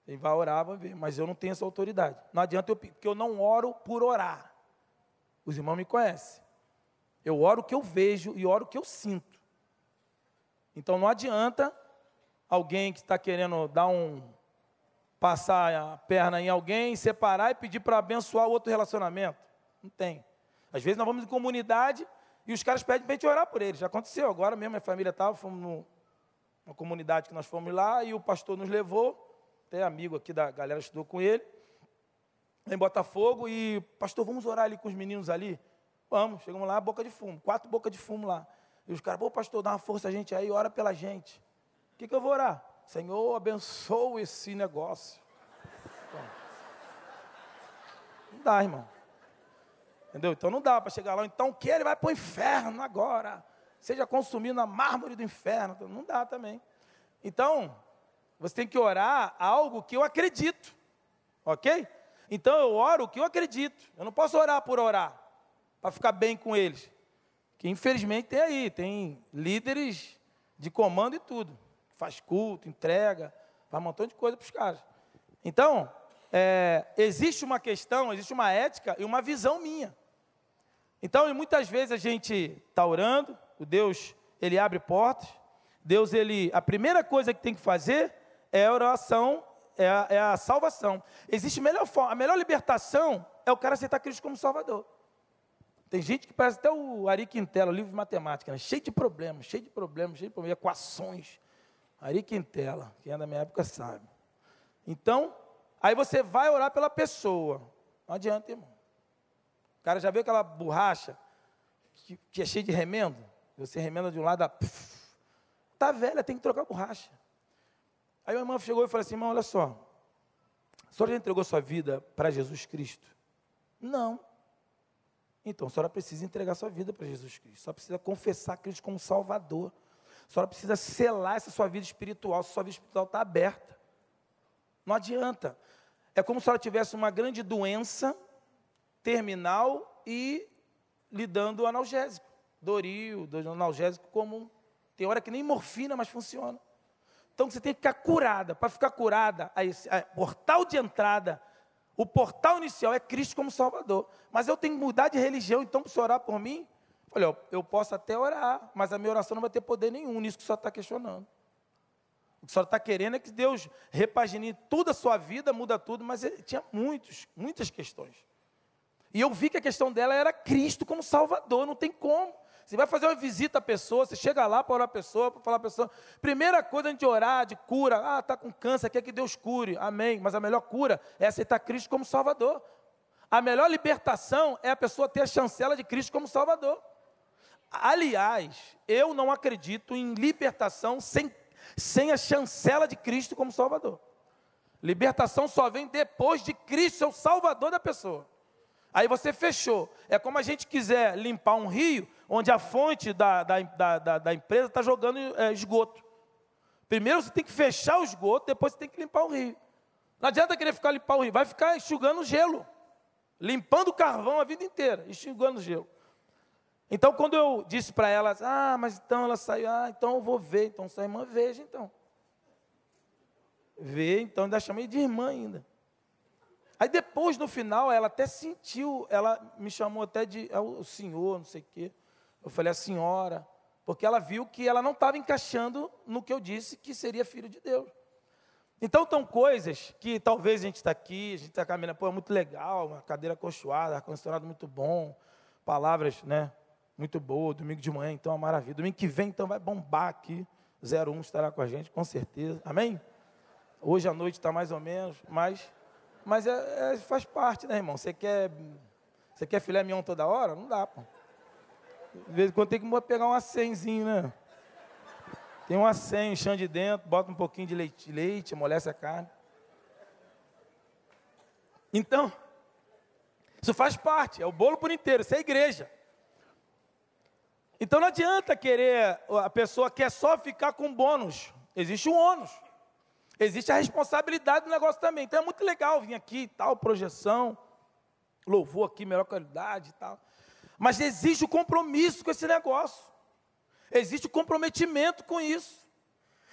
ele vai orar, vai ver, mas eu não tenho essa autoridade. Não adianta eu, porque eu não oro por orar. Os irmãos me conhecem. Eu oro o que eu vejo e oro o que eu sinto. Então não adianta alguém que está querendo dar um passar a perna em alguém, separar e pedir para abençoar o outro relacionamento. Não tem. Às vezes nós vamos em comunidade e os caras pedem para a gente orar por eles. Já aconteceu agora mesmo, minha família estava, fomos numa comunidade que nós fomos lá e o pastor nos levou, até amigo aqui da galera estudou com ele, em Botafogo, e pastor, vamos orar ali com os meninos ali? Vamos, chegamos lá, boca de fumo, quatro bocas de fumo lá. E os caras, pô, pastor, dá uma força a gente aí, ora pela gente. O que, que eu vou orar? Senhor, abençoa esse negócio. Não dá, irmão. Entendeu? Então não dá para chegar lá, então que? Ele vai para o inferno agora. Seja consumido na mármore do inferno. Não dá também. Então, você tem que orar algo que eu acredito. Ok? Então eu oro o que eu acredito. Eu não posso orar por orar, para ficar bem com eles. Que infelizmente tem aí, tem líderes de comando e tudo faz culto, entrega, faz um montão de coisa para os caras. Então, é, existe uma questão, existe uma ética e uma visão minha. Então, muitas vezes a gente está orando, o Deus, ele abre portas, Deus, ele, a primeira coisa que tem que fazer é a oração, é a, é a salvação. Existe melhor forma, a melhor libertação é o cara aceitar Cristo como Salvador. Tem gente que parece até o Ari Quintela, livro de matemática, né? cheio de problemas, cheio de problemas, cheio de problemas, equações. Ari Quintela, quem é da minha época sabe. Então, aí você vai orar pela pessoa. Não adianta, irmão. O cara já viu aquela borracha que, que é cheia de remendo? Você remenda de um lado, está velha, tem que trocar a borracha. Aí minha irmã chegou e falou assim: irmão, olha só. A senhora já entregou sua vida para Jesus Cristo? Não. Então a senhora precisa entregar sua vida para Jesus Cristo. Só precisa confessar Cristo como Salvador. A senhora precisa selar essa sua vida espiritual, se sua vida espiritual está aberta. Não adianta. É como se ela tivesse uma grande doença terminal e lhe dando analgésico. Doril, analgésico comum. Tem hora que nem morfina mais funciona. Então você tem que ficar curada. Para ficar curada, o portal de entrada, o portal inicial é Cristo como Salvador. Mas eu tenho que mudar de religião, então, para você orar por mim, Olha, eu posso até orar, mas a minha oração não vai ter poder nenhum nisso que o senhor está questionando. O que o senhor está querendo é que Deus repagine toda a sua vida, muda tudo, mas tinha muitos, muitas questões. E eu vi que a questão dela era Cristo como Salvador, não tem como. Você vai fazer uma visita à pessoa, você chega lá para orar a pessoa, para falar a pessoa. Primeira coisa a gente orar de cura, ah, está com câncer, quer que Deus cure, amém. Mas a melhor cura é aceitar Cristo como Salvador. A melhor libertação é a pessoa ter a chancela de Cristo como Salvador. Aliás, eu não acredito em libertação sem, sem a chancela de Cristo como Salvador. Libertação só vem depois de Cristo ser o Salvador da pessoa. Aí você fechou. É como a gente quiser limpar um rio, onde a fonte da, da, da, da empresa está jogando é, esgoto. Primeiro você tem que fechar o esgoto, depois você tem que limpar o rio. Não adianta querer ficar limpar o rio, vai ficar enxugando gelo. Limpando carvão a vida inteira, enxugando gelo. Então, quando eu disse para ela, ah, mas então ela saiu, ah, então eu vou ver. Então, sua irmã veja, então. Vê, então, ainda chamei de irmã ainda. Aí depois, no final, ela até sentiu, ela me chamou até de é o senhor, não sei o quê. Eu falei, a senhora, porque ela viu que ela não estava encaixando no que eu disse que seria filho de Deus. Então, estão coisas que talvez a gente está aqui, a gente está caminhando, pô, é muito legal, uma cadeira acolchoada, ar-condicionado muito bom, palavras, né, muito boa, domingo de manhã, então, é uma maravilha. Domingo que vem, então, vai bombar aqui. 01 estará com a gente, com certeza. Amém? Hoje à noite está mais ou menos, mas, mas é, é, faz parte, né, irmão? Você quer, você quer filé mignon toda hora? Não dá, pô. De vez em quando tem que pegar um acenzinho, né? Tem um acém, chão de dentro, bota um pouquinho de leite, leite amolece a carne. Então, isso faz parte, é o bolo por inteiro, isso é igreja. Então não adianta querer, a pessoa quer só ficar com bônus. Existe um ônus. Existe a responsabilidade do negócio também. Então é muito legal vir aqui, tal, projeção, louvor aqui, melhor qualidade e tal. Mas existe o compromisso com esse negócio. Existe o comprometimento com isso.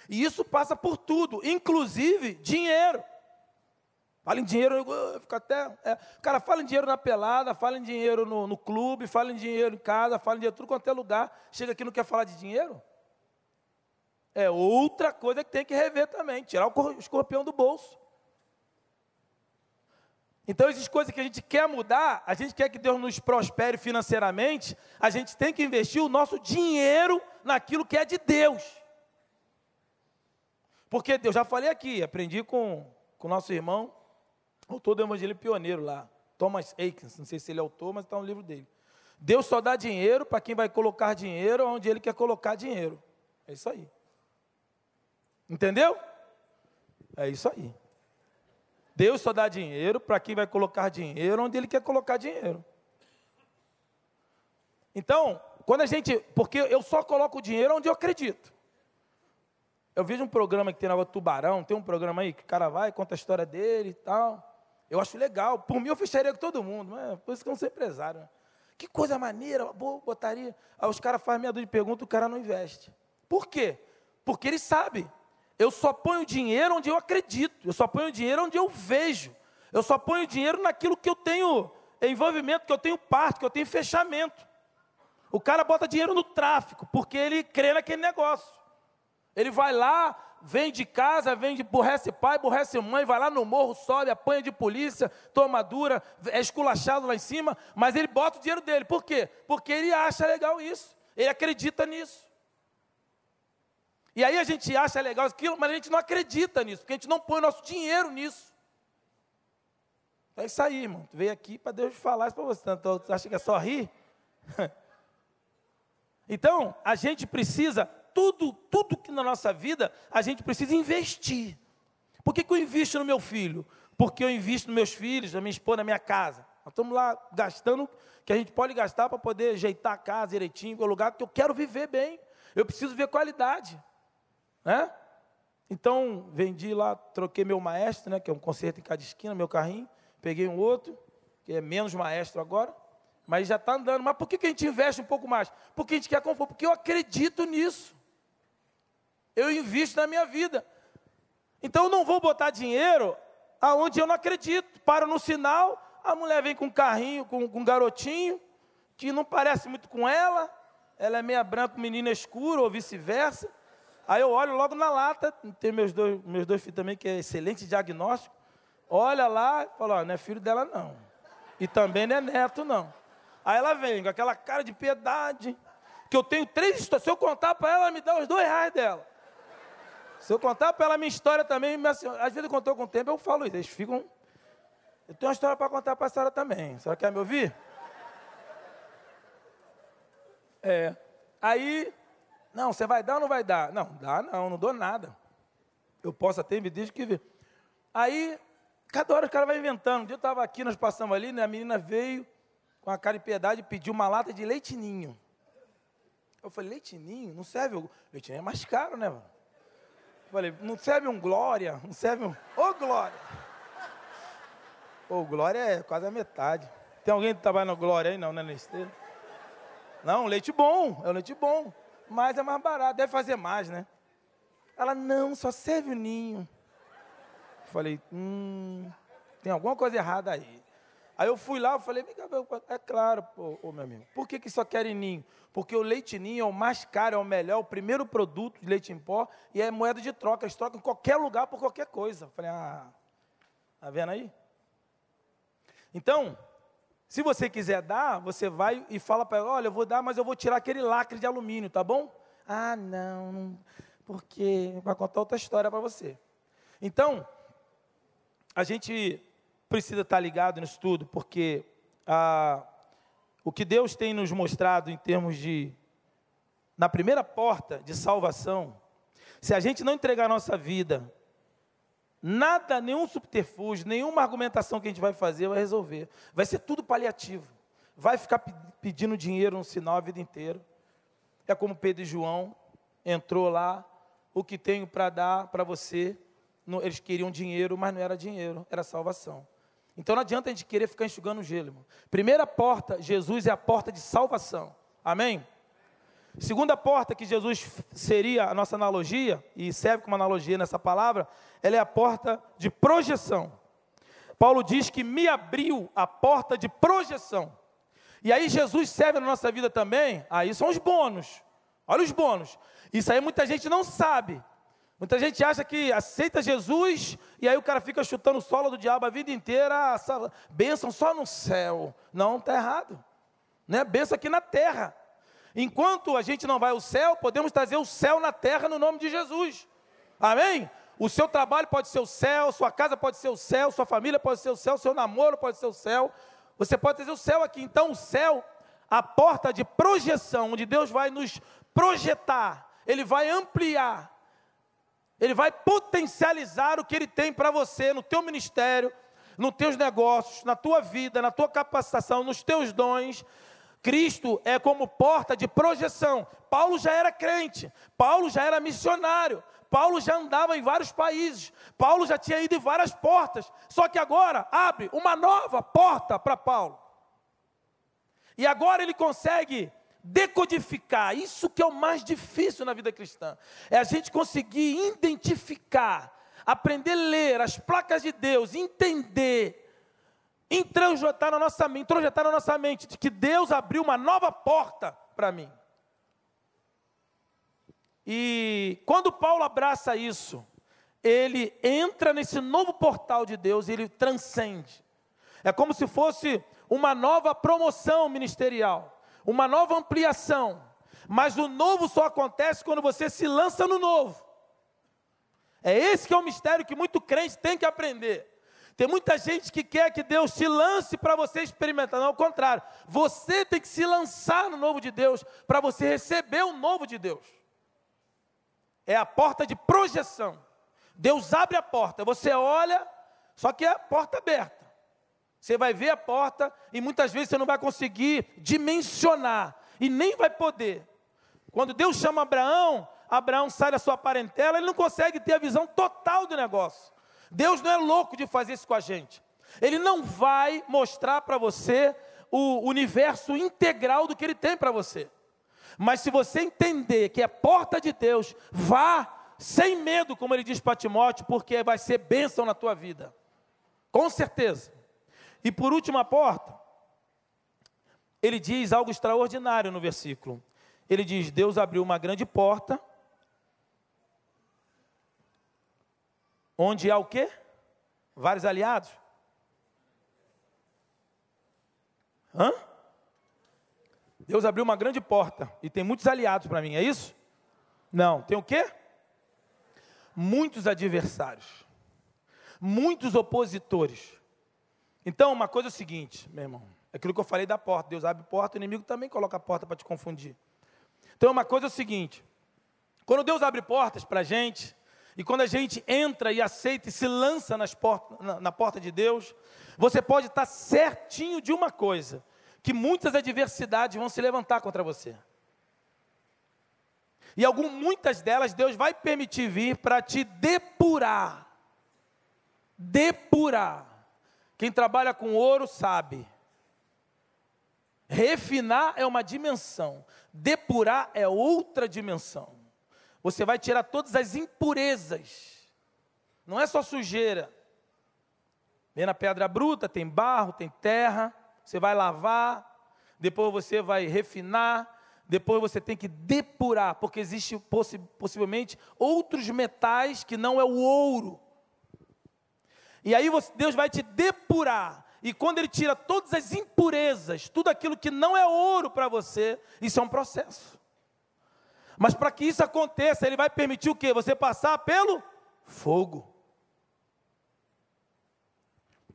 E isso passa por tudo, inclusive dinheiro. Fala em dinheiro, fica até. É, cara, fala em dinheiro na pelada, fala em dinheiro no, no, clube, fala em dinheiro em casa, fala em dinheiro tudo quanto é lugar. Chega aqui não quer falar de dinheiro? É outra coisa que tem que rever também, tirar o escorpião do bolso. Então, essas coisas que a gente quer mudar, a gente quer que Deus nos prospere financeiramente, a gente tem que investir o nosso dinheiro naquilo que é de Deus. Porque eu já falei aqui, aprendi com o nosso irmão, autor do Evangelho Pioneiro lá, Thomas Aikens, não sei se ele é autor, mas está no livro dele. Deus só dá dinheiro para quem vai colocar dinheiro onde ele quer colocar dinheiro. É isso aí. Entendeu? É isso aí. Deus só dá dinheiro para quem vai colocar dinheiro onde ele quer colocar dinheiro. Então, quando a gente. Porque eu só coloco o dinheiro onde eu acredito. Eu vejo um programa que tem na Tubarão, tem um programa aí que o cara vai, conta a história dele e tal. Eu acho legal. Por mim, eu fecharia com todo mundo. Mas por isso que eu não sou empresário. Né? Que coisa maneira, boa, botaria. Aí os caras fazem meia dúzia de perguntas, o cara não investe. Por quê? Porque ele sabe. Eu só ponho dinheiro onde eu acredito. Eu só ponho dinheiro onde eu vejo. Eu só ponho dinheiro naquilo que eu tenho envolvimento, que eu tenho parte, que eu tenho fechamento. O cara bota dinheiro no tráfico, porque ele crê naquele negócio. Ele vai lá, vem de casa, vem de borrece pai, borrece mãe, vai lá no morro, sobe, apanha de polícia, toma dura, é esculachado lá em cima, mas ele bota o dinheiro dele. Por quê? Porque ele acha legal isso. Ele acredita nisso. E aí a gente acha legal aquilo, mas a gente não acredita nisso, porque a gente não põe o nosso dinheiro nisso. É isso aí, irmão. Tu veio aqui para Deus falar isso para você. Então, tu acha que é só rir? <laughs> então, a gente precisa, tudo, tudo que na nossa vida, a gente precisa investir. Por que, que eu invisto no meu filho? Porque eu invisto nos meus filhos, na minha esposa, na minha casa. Nós estamos lá gastando que a gente pode gastar para poder ajeitar a casa direitinho, o lugar que eu quero viver bem. Eu preciso ver qualidade. Né? Então, vendi lá, troquei meu maestro, né, que é um conserto em cada esquina, meu carrinho, peguei um outro, que é menos maestro agora, mas já está andando. Mas por que, que a gente investe um pouco mais? Porque a gente quer conforto, porque eu acredito nisso. Eu invisto na minha vida. Então eu não vou botar dinheiro aonde eu não acredito. Paro no sinal, a mulher vem com um carrinho, com, com um garotinho, que não parece muito com ela, ela é meia branca, menina escura, ou vice-versa. Aí eu olho logo na lata, tem meus dois, meus dois filhos também, que é excelente diagnóstico. Olha lá fala, ó, não é filho dela não. E também não é neto não. Aí ela vem com aquela cara de piedade, que eu tenho três histórias. Se eu contar para ela, ela me dá os dois reais dela. Se eu contar para ela a minha história também, minha senhora, às vezes eu contou com o tempo, eu falo isso. Eles ficam. Eu tenho uma história para contar para a senhora também. A senhora quer me ouvir? É. Aí não, você vai dar ou não vai dar? Não, dá não, não dou nada. Eu posso até dias que ver. Aí, cada hora o cara vai inventando. Um dia eu estava aqui, nós passamos ali, né, a menina veio com a cara de piedade e pediu uma lata de leitinho. Eu falei, leitinho? Não serve? O leitinho é mais caro, né, mano? Eu falei, não serve um Glória? Não serve um. Ô, oh, Glória! Ô, oh, Glória é quase a metade. Tem alguém que trabalha na Glória aí? Não, não é Nestlé? Não, leite bom, é um leite bom mas é mais barato, deve fazer mais, né? Ela, não, só serve o ninho. Falei, hum, tem alguma coisa errada aí. Aí eu fui lá, eu falei, é claro, pô, ô, meu amigo, por que, que só querem ninho? Porque o leite ninho é o mais caro, é o melhor, é o primeiro produto de leite em pó e é moeda de troca, eles trocam em qualquer lugar por qualquer coisa. Eu falei, ah, tá vendo aí? Então, se você quiser dar, você vai e fala para ela: olha, eu vou dar, mas eu vou tirar aquele lacre de alumínio, tá bom? Ah, não, porque vai contar outra história para você. Então, a gente precisa estar ligado nisso tudo, porque ah, o que Deus tem nos mostrado em termos de, na primeira porta de salvação, se a gente não entregar a nossa vida Nada, nenhum subterfúgio, nenhuma argumentação que a gente vai fazer vai resolver. Vai ser tudo paliativo. Vai ficar pedindo dinheiro no sinal a vida inteira. É como Pedro e João entrou lá, o que tenho para dar para você. Eles queriam dinheiro, mas não era dinheiro, era salvação. Então não adianta a gente querer ficar enxugando o gelo, irmão. Primeira porta, Jesus é a porta de salvação. Amém? Segunda porta que Jesus seria a nossa analogia, e serve como analogia nessa palavra, ela é a porta de projeção. Paulo diz que me abriu a porta de projeção. E aí Jesus serve na nossa vida também, aí são os bônus. Olha os bônus. Isso aí muita gente não sabe. Muita gente acha que aceita Jesus e aí o cara fica chutando o solo do diabo a vida inteira, essa bênção só no céu. Não, está errado. Né? Bênção aqui na terra. Enquanto a gente não vai ao céu, podemos trazer o céu na terra no nome de Jesus. Amém? O seu trabalho pode ser o céu, sua casa pode ser o céu, sua família pode ser o céu, seu namoro pode ser o céu. Você pode trazer o céu aqui. Então, o céu, a porta de projeção, onde Deus vai nos projetar, Ele vai ampliar, Ele vai potencializar o que Ele tem para você no teu ministério, nos teus negócios, na tua vida, na tua capacitação, nos teus dons. Cristo é como porta de projeção. Paulo já era crente, Paulo já era missionário, Paulo já andava em vários países, Paulo já tinha ido em várias portas, só que agora abre uma nova porta para Paulo. E agora ele consegue decodificar, isso que é o mais difícil na vida cristã, é a gente conseguir identificar, aprender a ler as placas de Deus, entender, introjetar na nossa mente, introjetar na nossa mente de que Deus abriu uma nova porta para mim. E quando Paulo abraça isso, ele entra nesse novo portal de Deus e ele transcende. É como se fosse uma nova promoção ministerial, uma nova ampliação. Mas o novo só acontece quando você se lança no novo. É esse que é o mistério que muito crente tem que aprender. Tem muita gente que quer que Deus te lance para você experimentar. Não, ao contrário. Você tem que se lançar no novo de Deus para você receber o novo de Deus é a porta de projeção. Deus abre a porta, você olha, só que é a porta aberta. Você vai ver a porta e muitas vezes você não vai conseguir dimensionar e nem vai poder. Quando Deus chama Abraão, Abraão sai da sua parentela, ele não consegue ter a visão total do negócio. Deus não é louco de fazer isso com a gente. Ele não vai mostrar para você o universo integral do que ele tem para você. Mas se você entender que é porta de Deus, vá sem medo, como ele diz para Timóteo, porque vai ser bênção na tua vida. Com certeza. E por última porta, ele diz algo extraordinário no versículo. Ele diz: Deus abriu uma grande porta, onde há o quê? Vários aliados. Hã? Deus abriu uma grande porta e tem muitos aliados para mim, é isso? Não, tem o quê? Muitos adversários, muitos opositores. Então, uma coisa é o seguinte, meu irmão, é aquilo que eu falei da porta, Deus abre porta, o inimigo também coloca a porta para te confundir. Então, uma coisa é o seguinte, quando Deus abre portas para a gente, e quando a gente entra e aceita e se lança nas portas, na, na porta de Deus, você pode estar certinho de uma coisa, que muitas adversidades vão se levantar contra você. E algum, muitas delas Deus vai permitir vir para te depurar. Depurar. Quem trabalha com ouro sabe. Refinar é uma dimensão, depurar é outra dimensão. Você vai tirar todas as impurezas. Não é só sujeira. Vem na pedra bruta, tem barro, tem terra você vai lavar, depois você vai refinar, depois você tem que depurar, porque existe possi possivelmente outros metais que não é o ouro. E aí você, Deus vai te depurar. E quando Ele tira todas as impurezas, tudo aquilo que não é ouro para você, isso é um processo. Mas para que isso aconteça, Ele vai permitir o quê? Você passar pelo fogo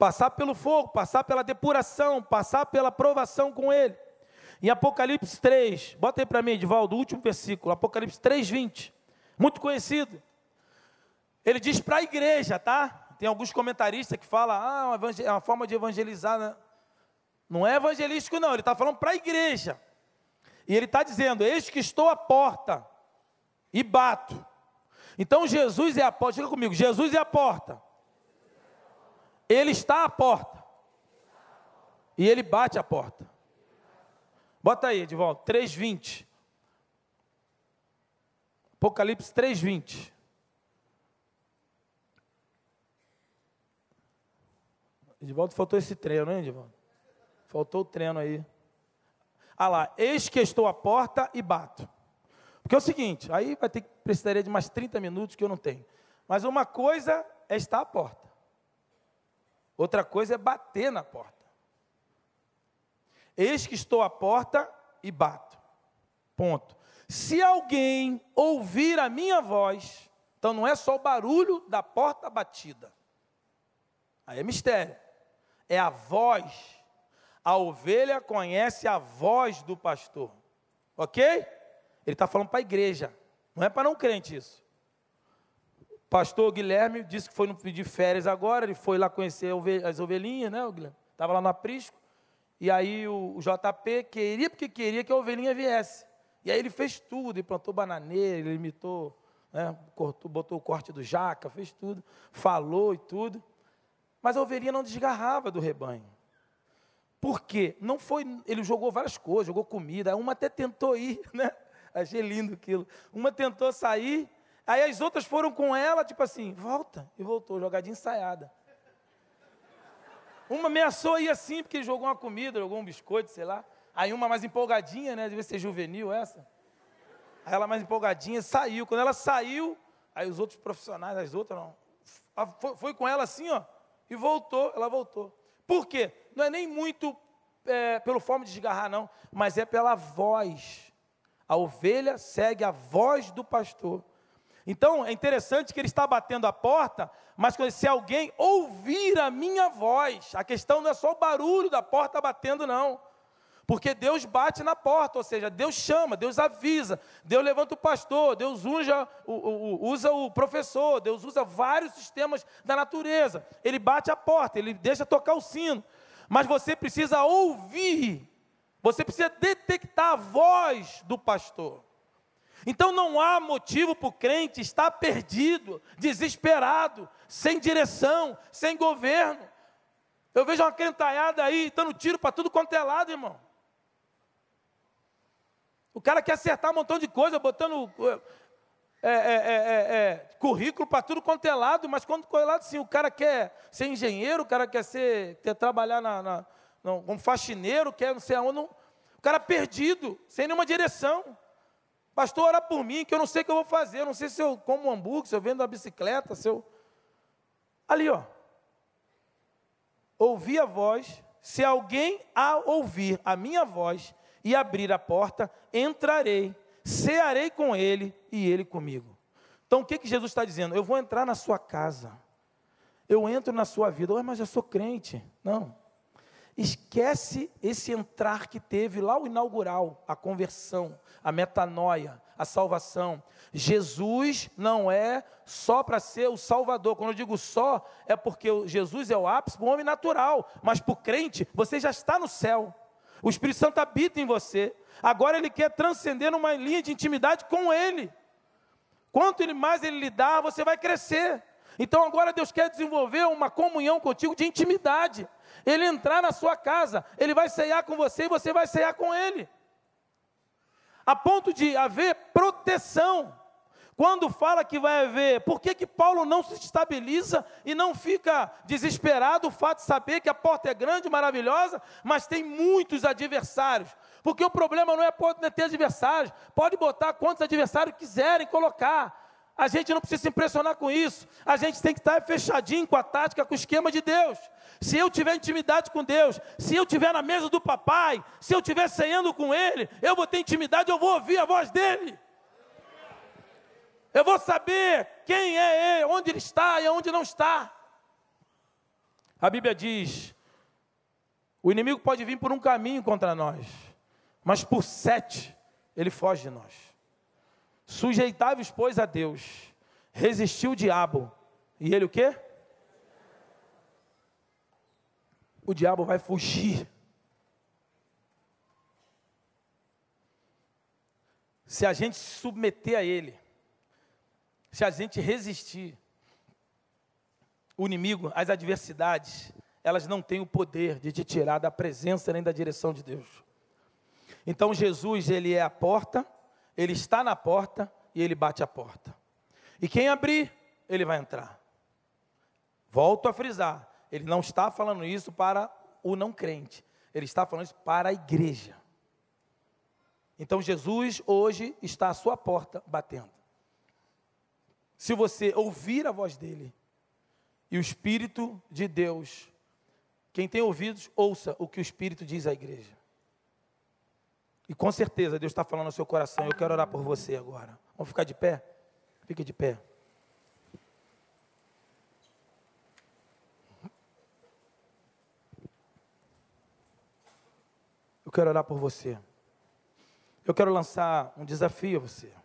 passar pelo fogo, passar pela depuração, passar pela provação com ele. Em Apocalipse 3, bota aí para mim, Edvaldo, o último versículo, Apocalipse 3, 20, muito conhecido. Ele diz para a igreja, tá? Tem alguns comentaristas que falam, ah, é uma forma de evangelizar. Né? Não é evangelístico, não, ele está falando para a igreja. E ele está dizendo: Eis que estou à porta e bato. Então Jesus é a porta, diga comigo: Jesus é a porta. Ele está à porta. E ele bate a porta. Bota aí, volta, 3:20. Apocalipse 3:20. Edivaldo faltou esse treino, hein, Edivaldo? Faltou o treino aí. Ah lá, eis que estou à porta e bato. Porque é o seguinte, aí vai ter que precisaria de mais 30 minutos que eu não tenho. Mas uma coisa é estar à porta. Outra coisa é bater na porta. Eis que estou à porta e bato. Ponto. Se alguém ouvir a minha voz, então não é só o barulho da porta batida. Aí é mistério. É a voz. A ovelha conhece a voz do pastor. Ok? Ele está falando para a igreja. Não é para não crente isso. Pastor Guilherme disse que foi no de férias agora, ele foi lá conhecer as ovelhinhas, né, Guilherme? Estava lá no aprisco. E aí o, JP queria, porque queria que a ovelhinha viesse. E aí ele fez tudo, ele plantou bananeira, ele imitou, né, cortou, botou o corte do jaca, fez tudo, falou e tudo. Mas a ovelhinha não desgarrava do rebanho. Por quê? Não foi, ele jogou várias coisas, jogou comida, uma até tentou ir, <laughs> né? Achei lindo aquilo. Uma tentou sair, aí as outras foram com ela, tipo assim, volta, e voltou, jogadinha ensaiada. Uma ameaçou ir assim, porque jogou uma comida, jogou um biscoito, sei lá. Aí uma mais empolgadinha, né? Devia ser juvenil essa. Aí ela mais empolgadinha saiu. Quando ela saiu, aí os outros profissionais, as outras não. Foi, foi com ela assim, ó. E voltou, ela voltou. Por quê? Não é nem muito é, pelo forma de desgarrar, não, mas é pela voz. A ovelha segue a voz do pastor. Então é interessante que ele está batendo a porta, mas se alguém ouvir a minha voz, a questão não é só o barulho da porta batendo, não. Porque Deus bate na porta, ou seja, Deus chama, Deus avisa, Deus levanta o pastor, Deus usa o, usa o professor, Deus usa vários sistemas da natureza. Ele bate a porta, ele deixa tocar o sino. Mas você precisa ouvir, você precisa detectar a voz do pastor. Então não há motivo para o crente estar perdido, desesperado, sem direção, sem governo. Eu vejo uma crentalhada aí, dando tiro para tudo quanto é lado, irmão. O cara quer acertar um montão de coisa, botando é, é, é, currículo para tudo quanto é lado, mas quando é lado, sim, o cara quer ser engenheiro, o cara quer ser, quer trabalhar na, na, como faxineiro, quer não sei aonde. Não, o cara perdido, sem nenhuma direção. Pastor, ora por mim, que eu não sei o que eu vou fazer, eu não sei se eu como um hambúrguer, se eu vendo uma bicicleta, se eu. Ali, ó. Ouvir a voz, se alguém a ouvir a minha voz e abrir a porta, entrarei, cearei com ele e ele comigo. Então o que, que Jesus está dizendo? Eu vou entrar na sua casa, eu entro na sua vida. Mas eu sou crente. Não. Esquece esse entrar que teve lá o inaugural, a conversão, a metanoia, a salvação. Jesus não é só para ser o Salvador. Quando eu digo só, é porque Jesus é o ápice para o homem natural, mas para o crente, você já está no céu. O Espírito Santo habita em você. Agora ele quer transcender numa linha de intimidade com ele. Quanto ele mais ele lhe dá, você vai crescer. Então agora Deus quer desenvolver uma comunhão contigo de intimidade. Ele entrar na sua casa, ele vai ceiar com você e você vai ceiar com ele. A ponto de haver proteção. Quando fala que vai haver, por que, que Paulo não se estabiliza e não fica desesperado o fato de saber que a porta é grande, maravilhosa, mas tem muitos adversários? Porque o problema não é ter adversários, pode botar quantos adversários quiserem colocar. A gente não precisa se impressionar com isso. A gente tem que estar fechadinho com a tática, com o esquema de Deus. Se eu tiver intimidade com Deus, se eu tiver na mesa do papai, se eu estiver ceando com Ele, eu vou ter intimidade, eu vou ouvir a voz dEle. Eu vou saber quem é ele, onde ele está e onde não está. A Bíblia diz: o inimigo pode vir por um caminho contra nós, mas por sete ele foge de nós. Sujeitáveis, pois, a Deus, resistiu o diabo, e ele o quê? O diabo vai fugir. Se a gente se submeter a ele, se a gente resistir, o inimigo, as adversidades, elas não têm o poder de te tirar da presença nem da direção de Deus. Então Jesus, ele é a porta, ele está na porta e ele bate a porta. E quem abrir, ele vai entrar. Volto a frisar, ele não está falando isso para o não crente, ele está falando isso para a igreja. Então Jesus hoje está à sua porta batendo. Se você ouvir a voz dele e o Espírito de Deus, quem tem ouvidos, ouça o que o Espírito diz à igreja. E com certeza Deus está falando no seu coração. Eu quero orar por você agora. Vamos ficar de pé? Fique de pé. Eu quero orar por você. Eu quero lançar um desafio a você.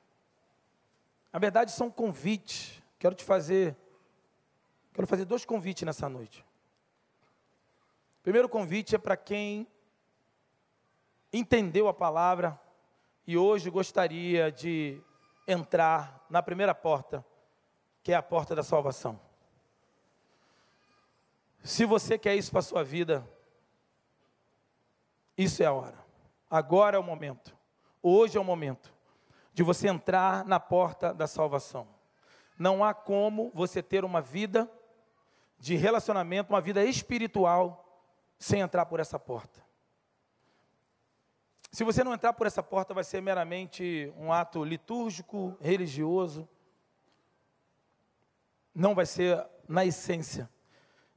Na verdade, são convites. Quero te fazer. Quero fazer dois convites nessa noite. O primeiro convite é para quem entendeu a palavra e hoje gostaria de entrar na primeira porta, que é a porta da salvação. Se você quer isso para a sua vida, isso é a hora. Agora é o momento. Hoje é o momento de você entrar na porta da salvação. Não há como você ter uma vida de relacionamento, uma vida espiritual, sem entrar por essa porta. Se você não entrar por essa porta, vai ser meramente um ato litúrgico, religioso. Não vai ser na essência.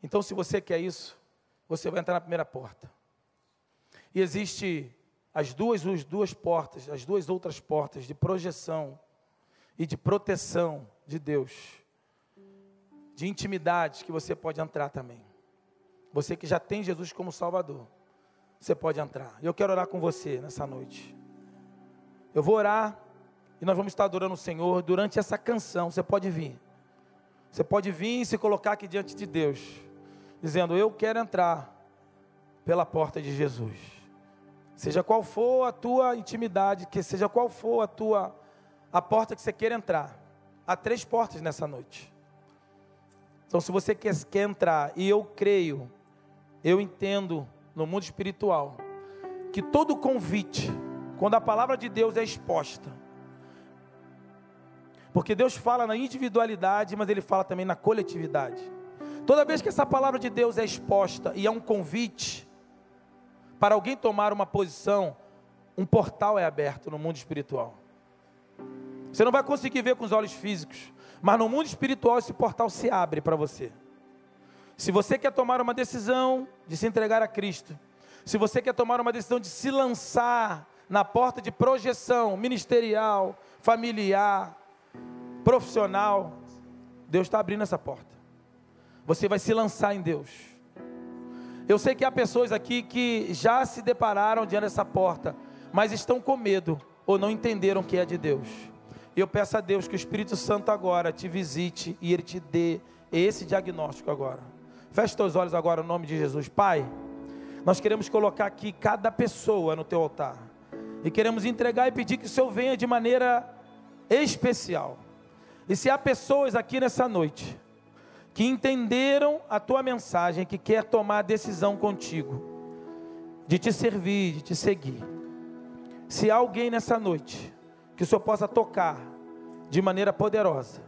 Então, se você quer isso, você vai entrar na primeira porta. E existe as duas, as duas portas, as duas outras portas de projeção e de proteção de Deus, de intimidade que você pode entrar também. Você que já tem Jesus como Salvador você pode entrar. Eu quero orar com você nessa noite. Eu vou orar e nós vamos estar adorando o Senhor durante essa canção. Você pode vir. Você pode vir e se colocar aqui diante de Deus, dizendo: Eu quero entrar pela porta de Jesus. Seja qual for a tua intimidade, que seja qual for a tua a porta que você queira entrar. Há três portas nessa noite. Então, se você quer, quer entrar, e eu creio, eu entendo no mundo espiritual, que todo convite, quando a palavra de Deus é exposta, porque Deus fala na individualidade, mas Ele fala também na coletividade. Toda vez que essa palavra de Deus é exposta e é um convite para alguém tomar uma posição, um portal é aberto no mundo espiritual. Você não vai conseguir ver com os olhos físicos, mas no mundo espiritual esse portal se abre para você. Se você quer tomar uma decisão de se entregar a Cristo, se você quer tomar uma decisão de se lançar na porta de projeção ministerial, familiar, profissional, Deus está abrindo essa porta. Você vai se lançar em Deus. Eu sei que há pessoas aqui que já se depararam diante dessa porta, mas estão com medo ou não entenderam que é de Deus. Eu peço a Deus que o Espírito Santo agora te visite e ele te dê esse diagnóstico agora. Feche teus olhos agora no nome de Jesus. Pai, nós queremos colocar aqui cada pessoa no teu altar. E queremos entregar e pedir que o Senhor venha de maneira especial. E se há pessoas aqui nessa noite que entenderam a tua mensagem, que quer tomar decisão contigo, de te servir, de te seguir. Se há alguém nessa noite que o Senhor possa tocar de maneira poderosa,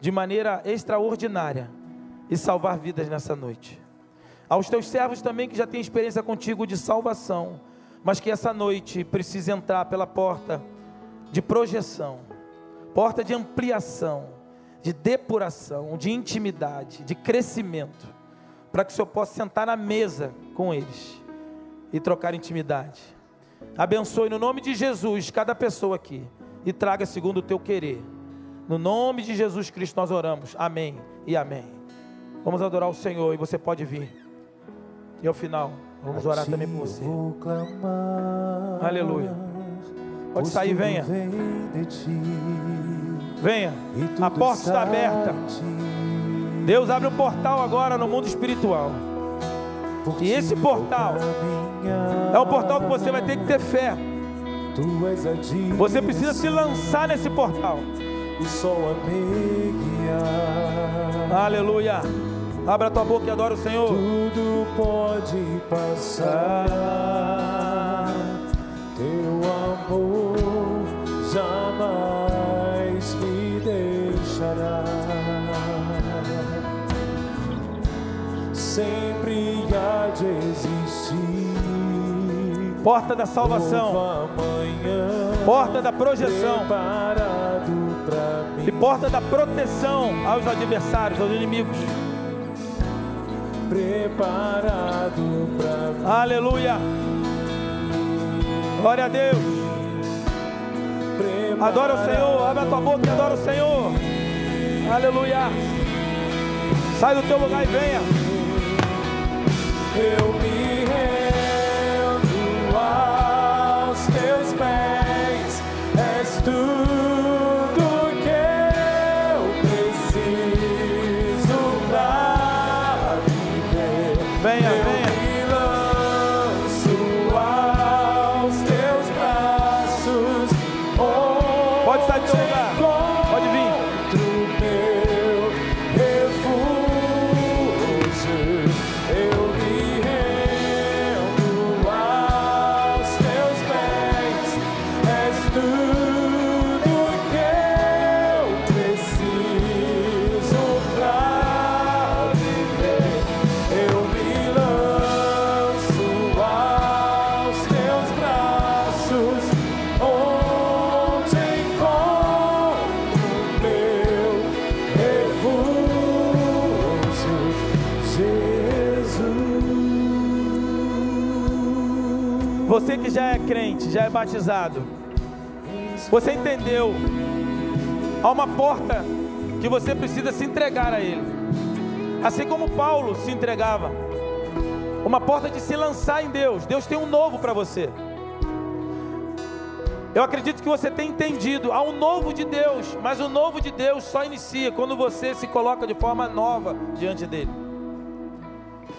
de maneira extraordinária, e salvar vidas nessa noite. Aos teus servos também que já têm experiência contigo de salvação, mas que essa noite precisa entrar pela porta de projeção, porta de ampliação, de depuração, de intimidade, de crescimento, para que o Senhor possa sentar na mesa com eles e trocar intimidade. Abençoe no nome de Jesus cada pessoa aqui e traga segundo o teu querer. No nome de Jesus Cristo nós oramos. Amém e amém. Vamos adorar o Senhor e você pode vir. E ao final, vamos orar também por você. Aleluia. Pode sair, venha. Venha. A porta está aberta. Deus abre um portal agora no mundo espiritual. E esse portal é um portal que você vai ter que ter fé. Você precisa se lançar nesse portal. Aleluia. Abra tua boca e adora o Senhor. Tudo pode passar, Sempre há de existir porta da salvação, porta da projeção e porta da proteção aos adversários, aos inimigos. Preparado mim. Aleluia. Glória a Deus. Adora o Senhor. Abre a tua boca e adora o Senhor. Aleluia. Sai do teu lugar e venha. Eu me crente, já é batizado. Você entendeu? Há uma porta que você precisa se entregar a Ele. Assim como Paulo se entregava. Uma porta de se lançar em Deus. Deus tem um novo para você. Eu acredito que você tem entendido. Há um novo de Deus, mas o novo de Deus só inicia quando você se coloca de forma nova diante dele.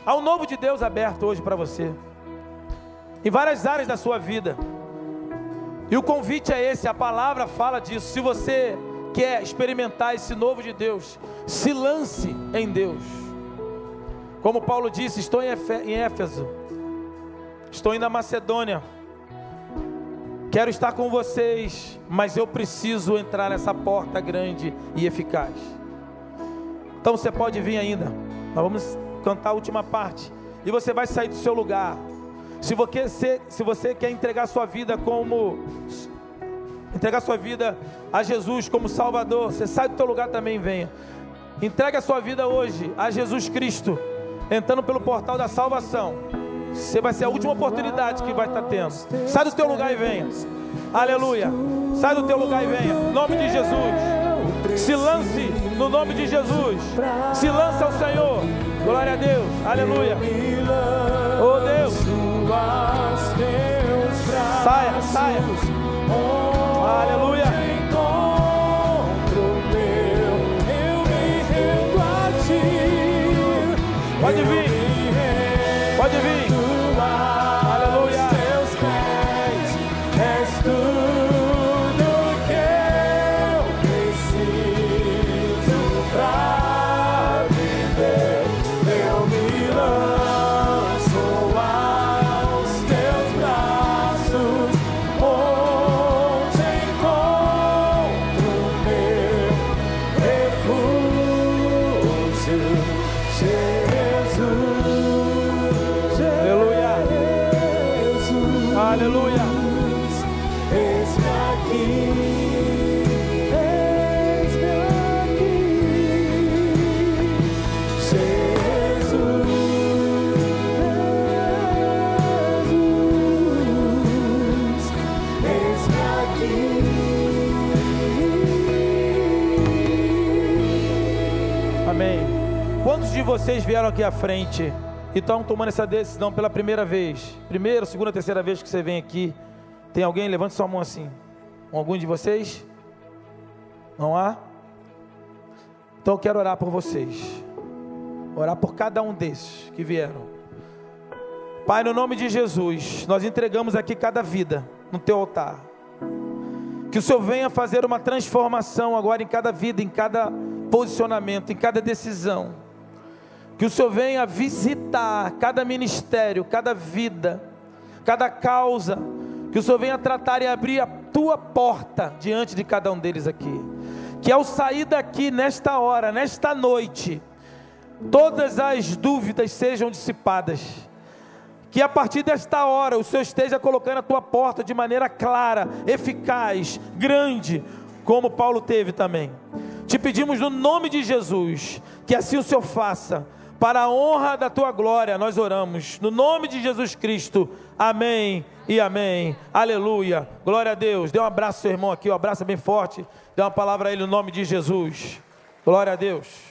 Há um novo de Deus aberto hoje para você, em várias áreas da sua vida. E o convite é esse, a palavra fala disso. Se você quer experimentar esse novo de Deus, se lance em Deus. Como Paulo disse, estou em Éfe- em Éfeso, estou indo à Macedônia, quero estar com vocês, mas eu preciso entrar nessa porta grande e eficaz. Então você pode vir ainda, nós vamos cantar a última parte, e você vai sair do seu lugar. Se você, se, você quer entregar sua vida como entregar sua vida a Jesus como Salvador, você sai do teu lugar também venha. Entregue a sua vida hoje a Jesus Cristo, entrando pelo portal da salvação. Você vai ser a última oportunidade que vai estar tendo. Sai do teu lugar e venha. Aleluia. Sai do teu lugar e venha. Em nome de Jesus. Se lance no nome de Jesus. Se lance ao Senhor. Glória a Deus. Aleluia. Oh Deus. Aos teus braços. Saia, saia. Aleluia. Encontro meu, eu me rendo a ti. Pode vir. Vocês vieram aqui à frente e estão tomando essa decisão pela primeira vez? Primeira, segunda, terceira vez que você vem aqui. Tem alguém? Levante sua mão assim. Algum de vocês? Não há? Então eu quero orar por vocês. Orar por cada um desses que vieram. Pai, no nome de Jesus, nós entregamos aqui cada vida no teu altar. Que o Senhor venha fazer uma transformação agora em cada vida, em cada posicionamento, em cada decisão. Que o Senhor venha visitar cada ministério, cada vida, cada causa. Que o Senhor venha tratar e abrir a tua porta diante de cada um deles aqui. Que ao sair daqui nesta hora, nesta noite, todas as dúvidas sejam dissipadas. Que a partir desta hora o Senhor esteja colocando a tua porta de maneira clara, eficaz, grande, como Paulo teve também. Te pedimos no nome de Jesus, que assim o Senhor faça, para a honra da tua glória, nós oramos, no nome de Jesus Cristo, amém e amém, aleluia, glória a Deus. Dê um abraço seu irmão aqui, um abraço bem forte, dê uma palavra a ele no nome de Jesus, glória a Deus.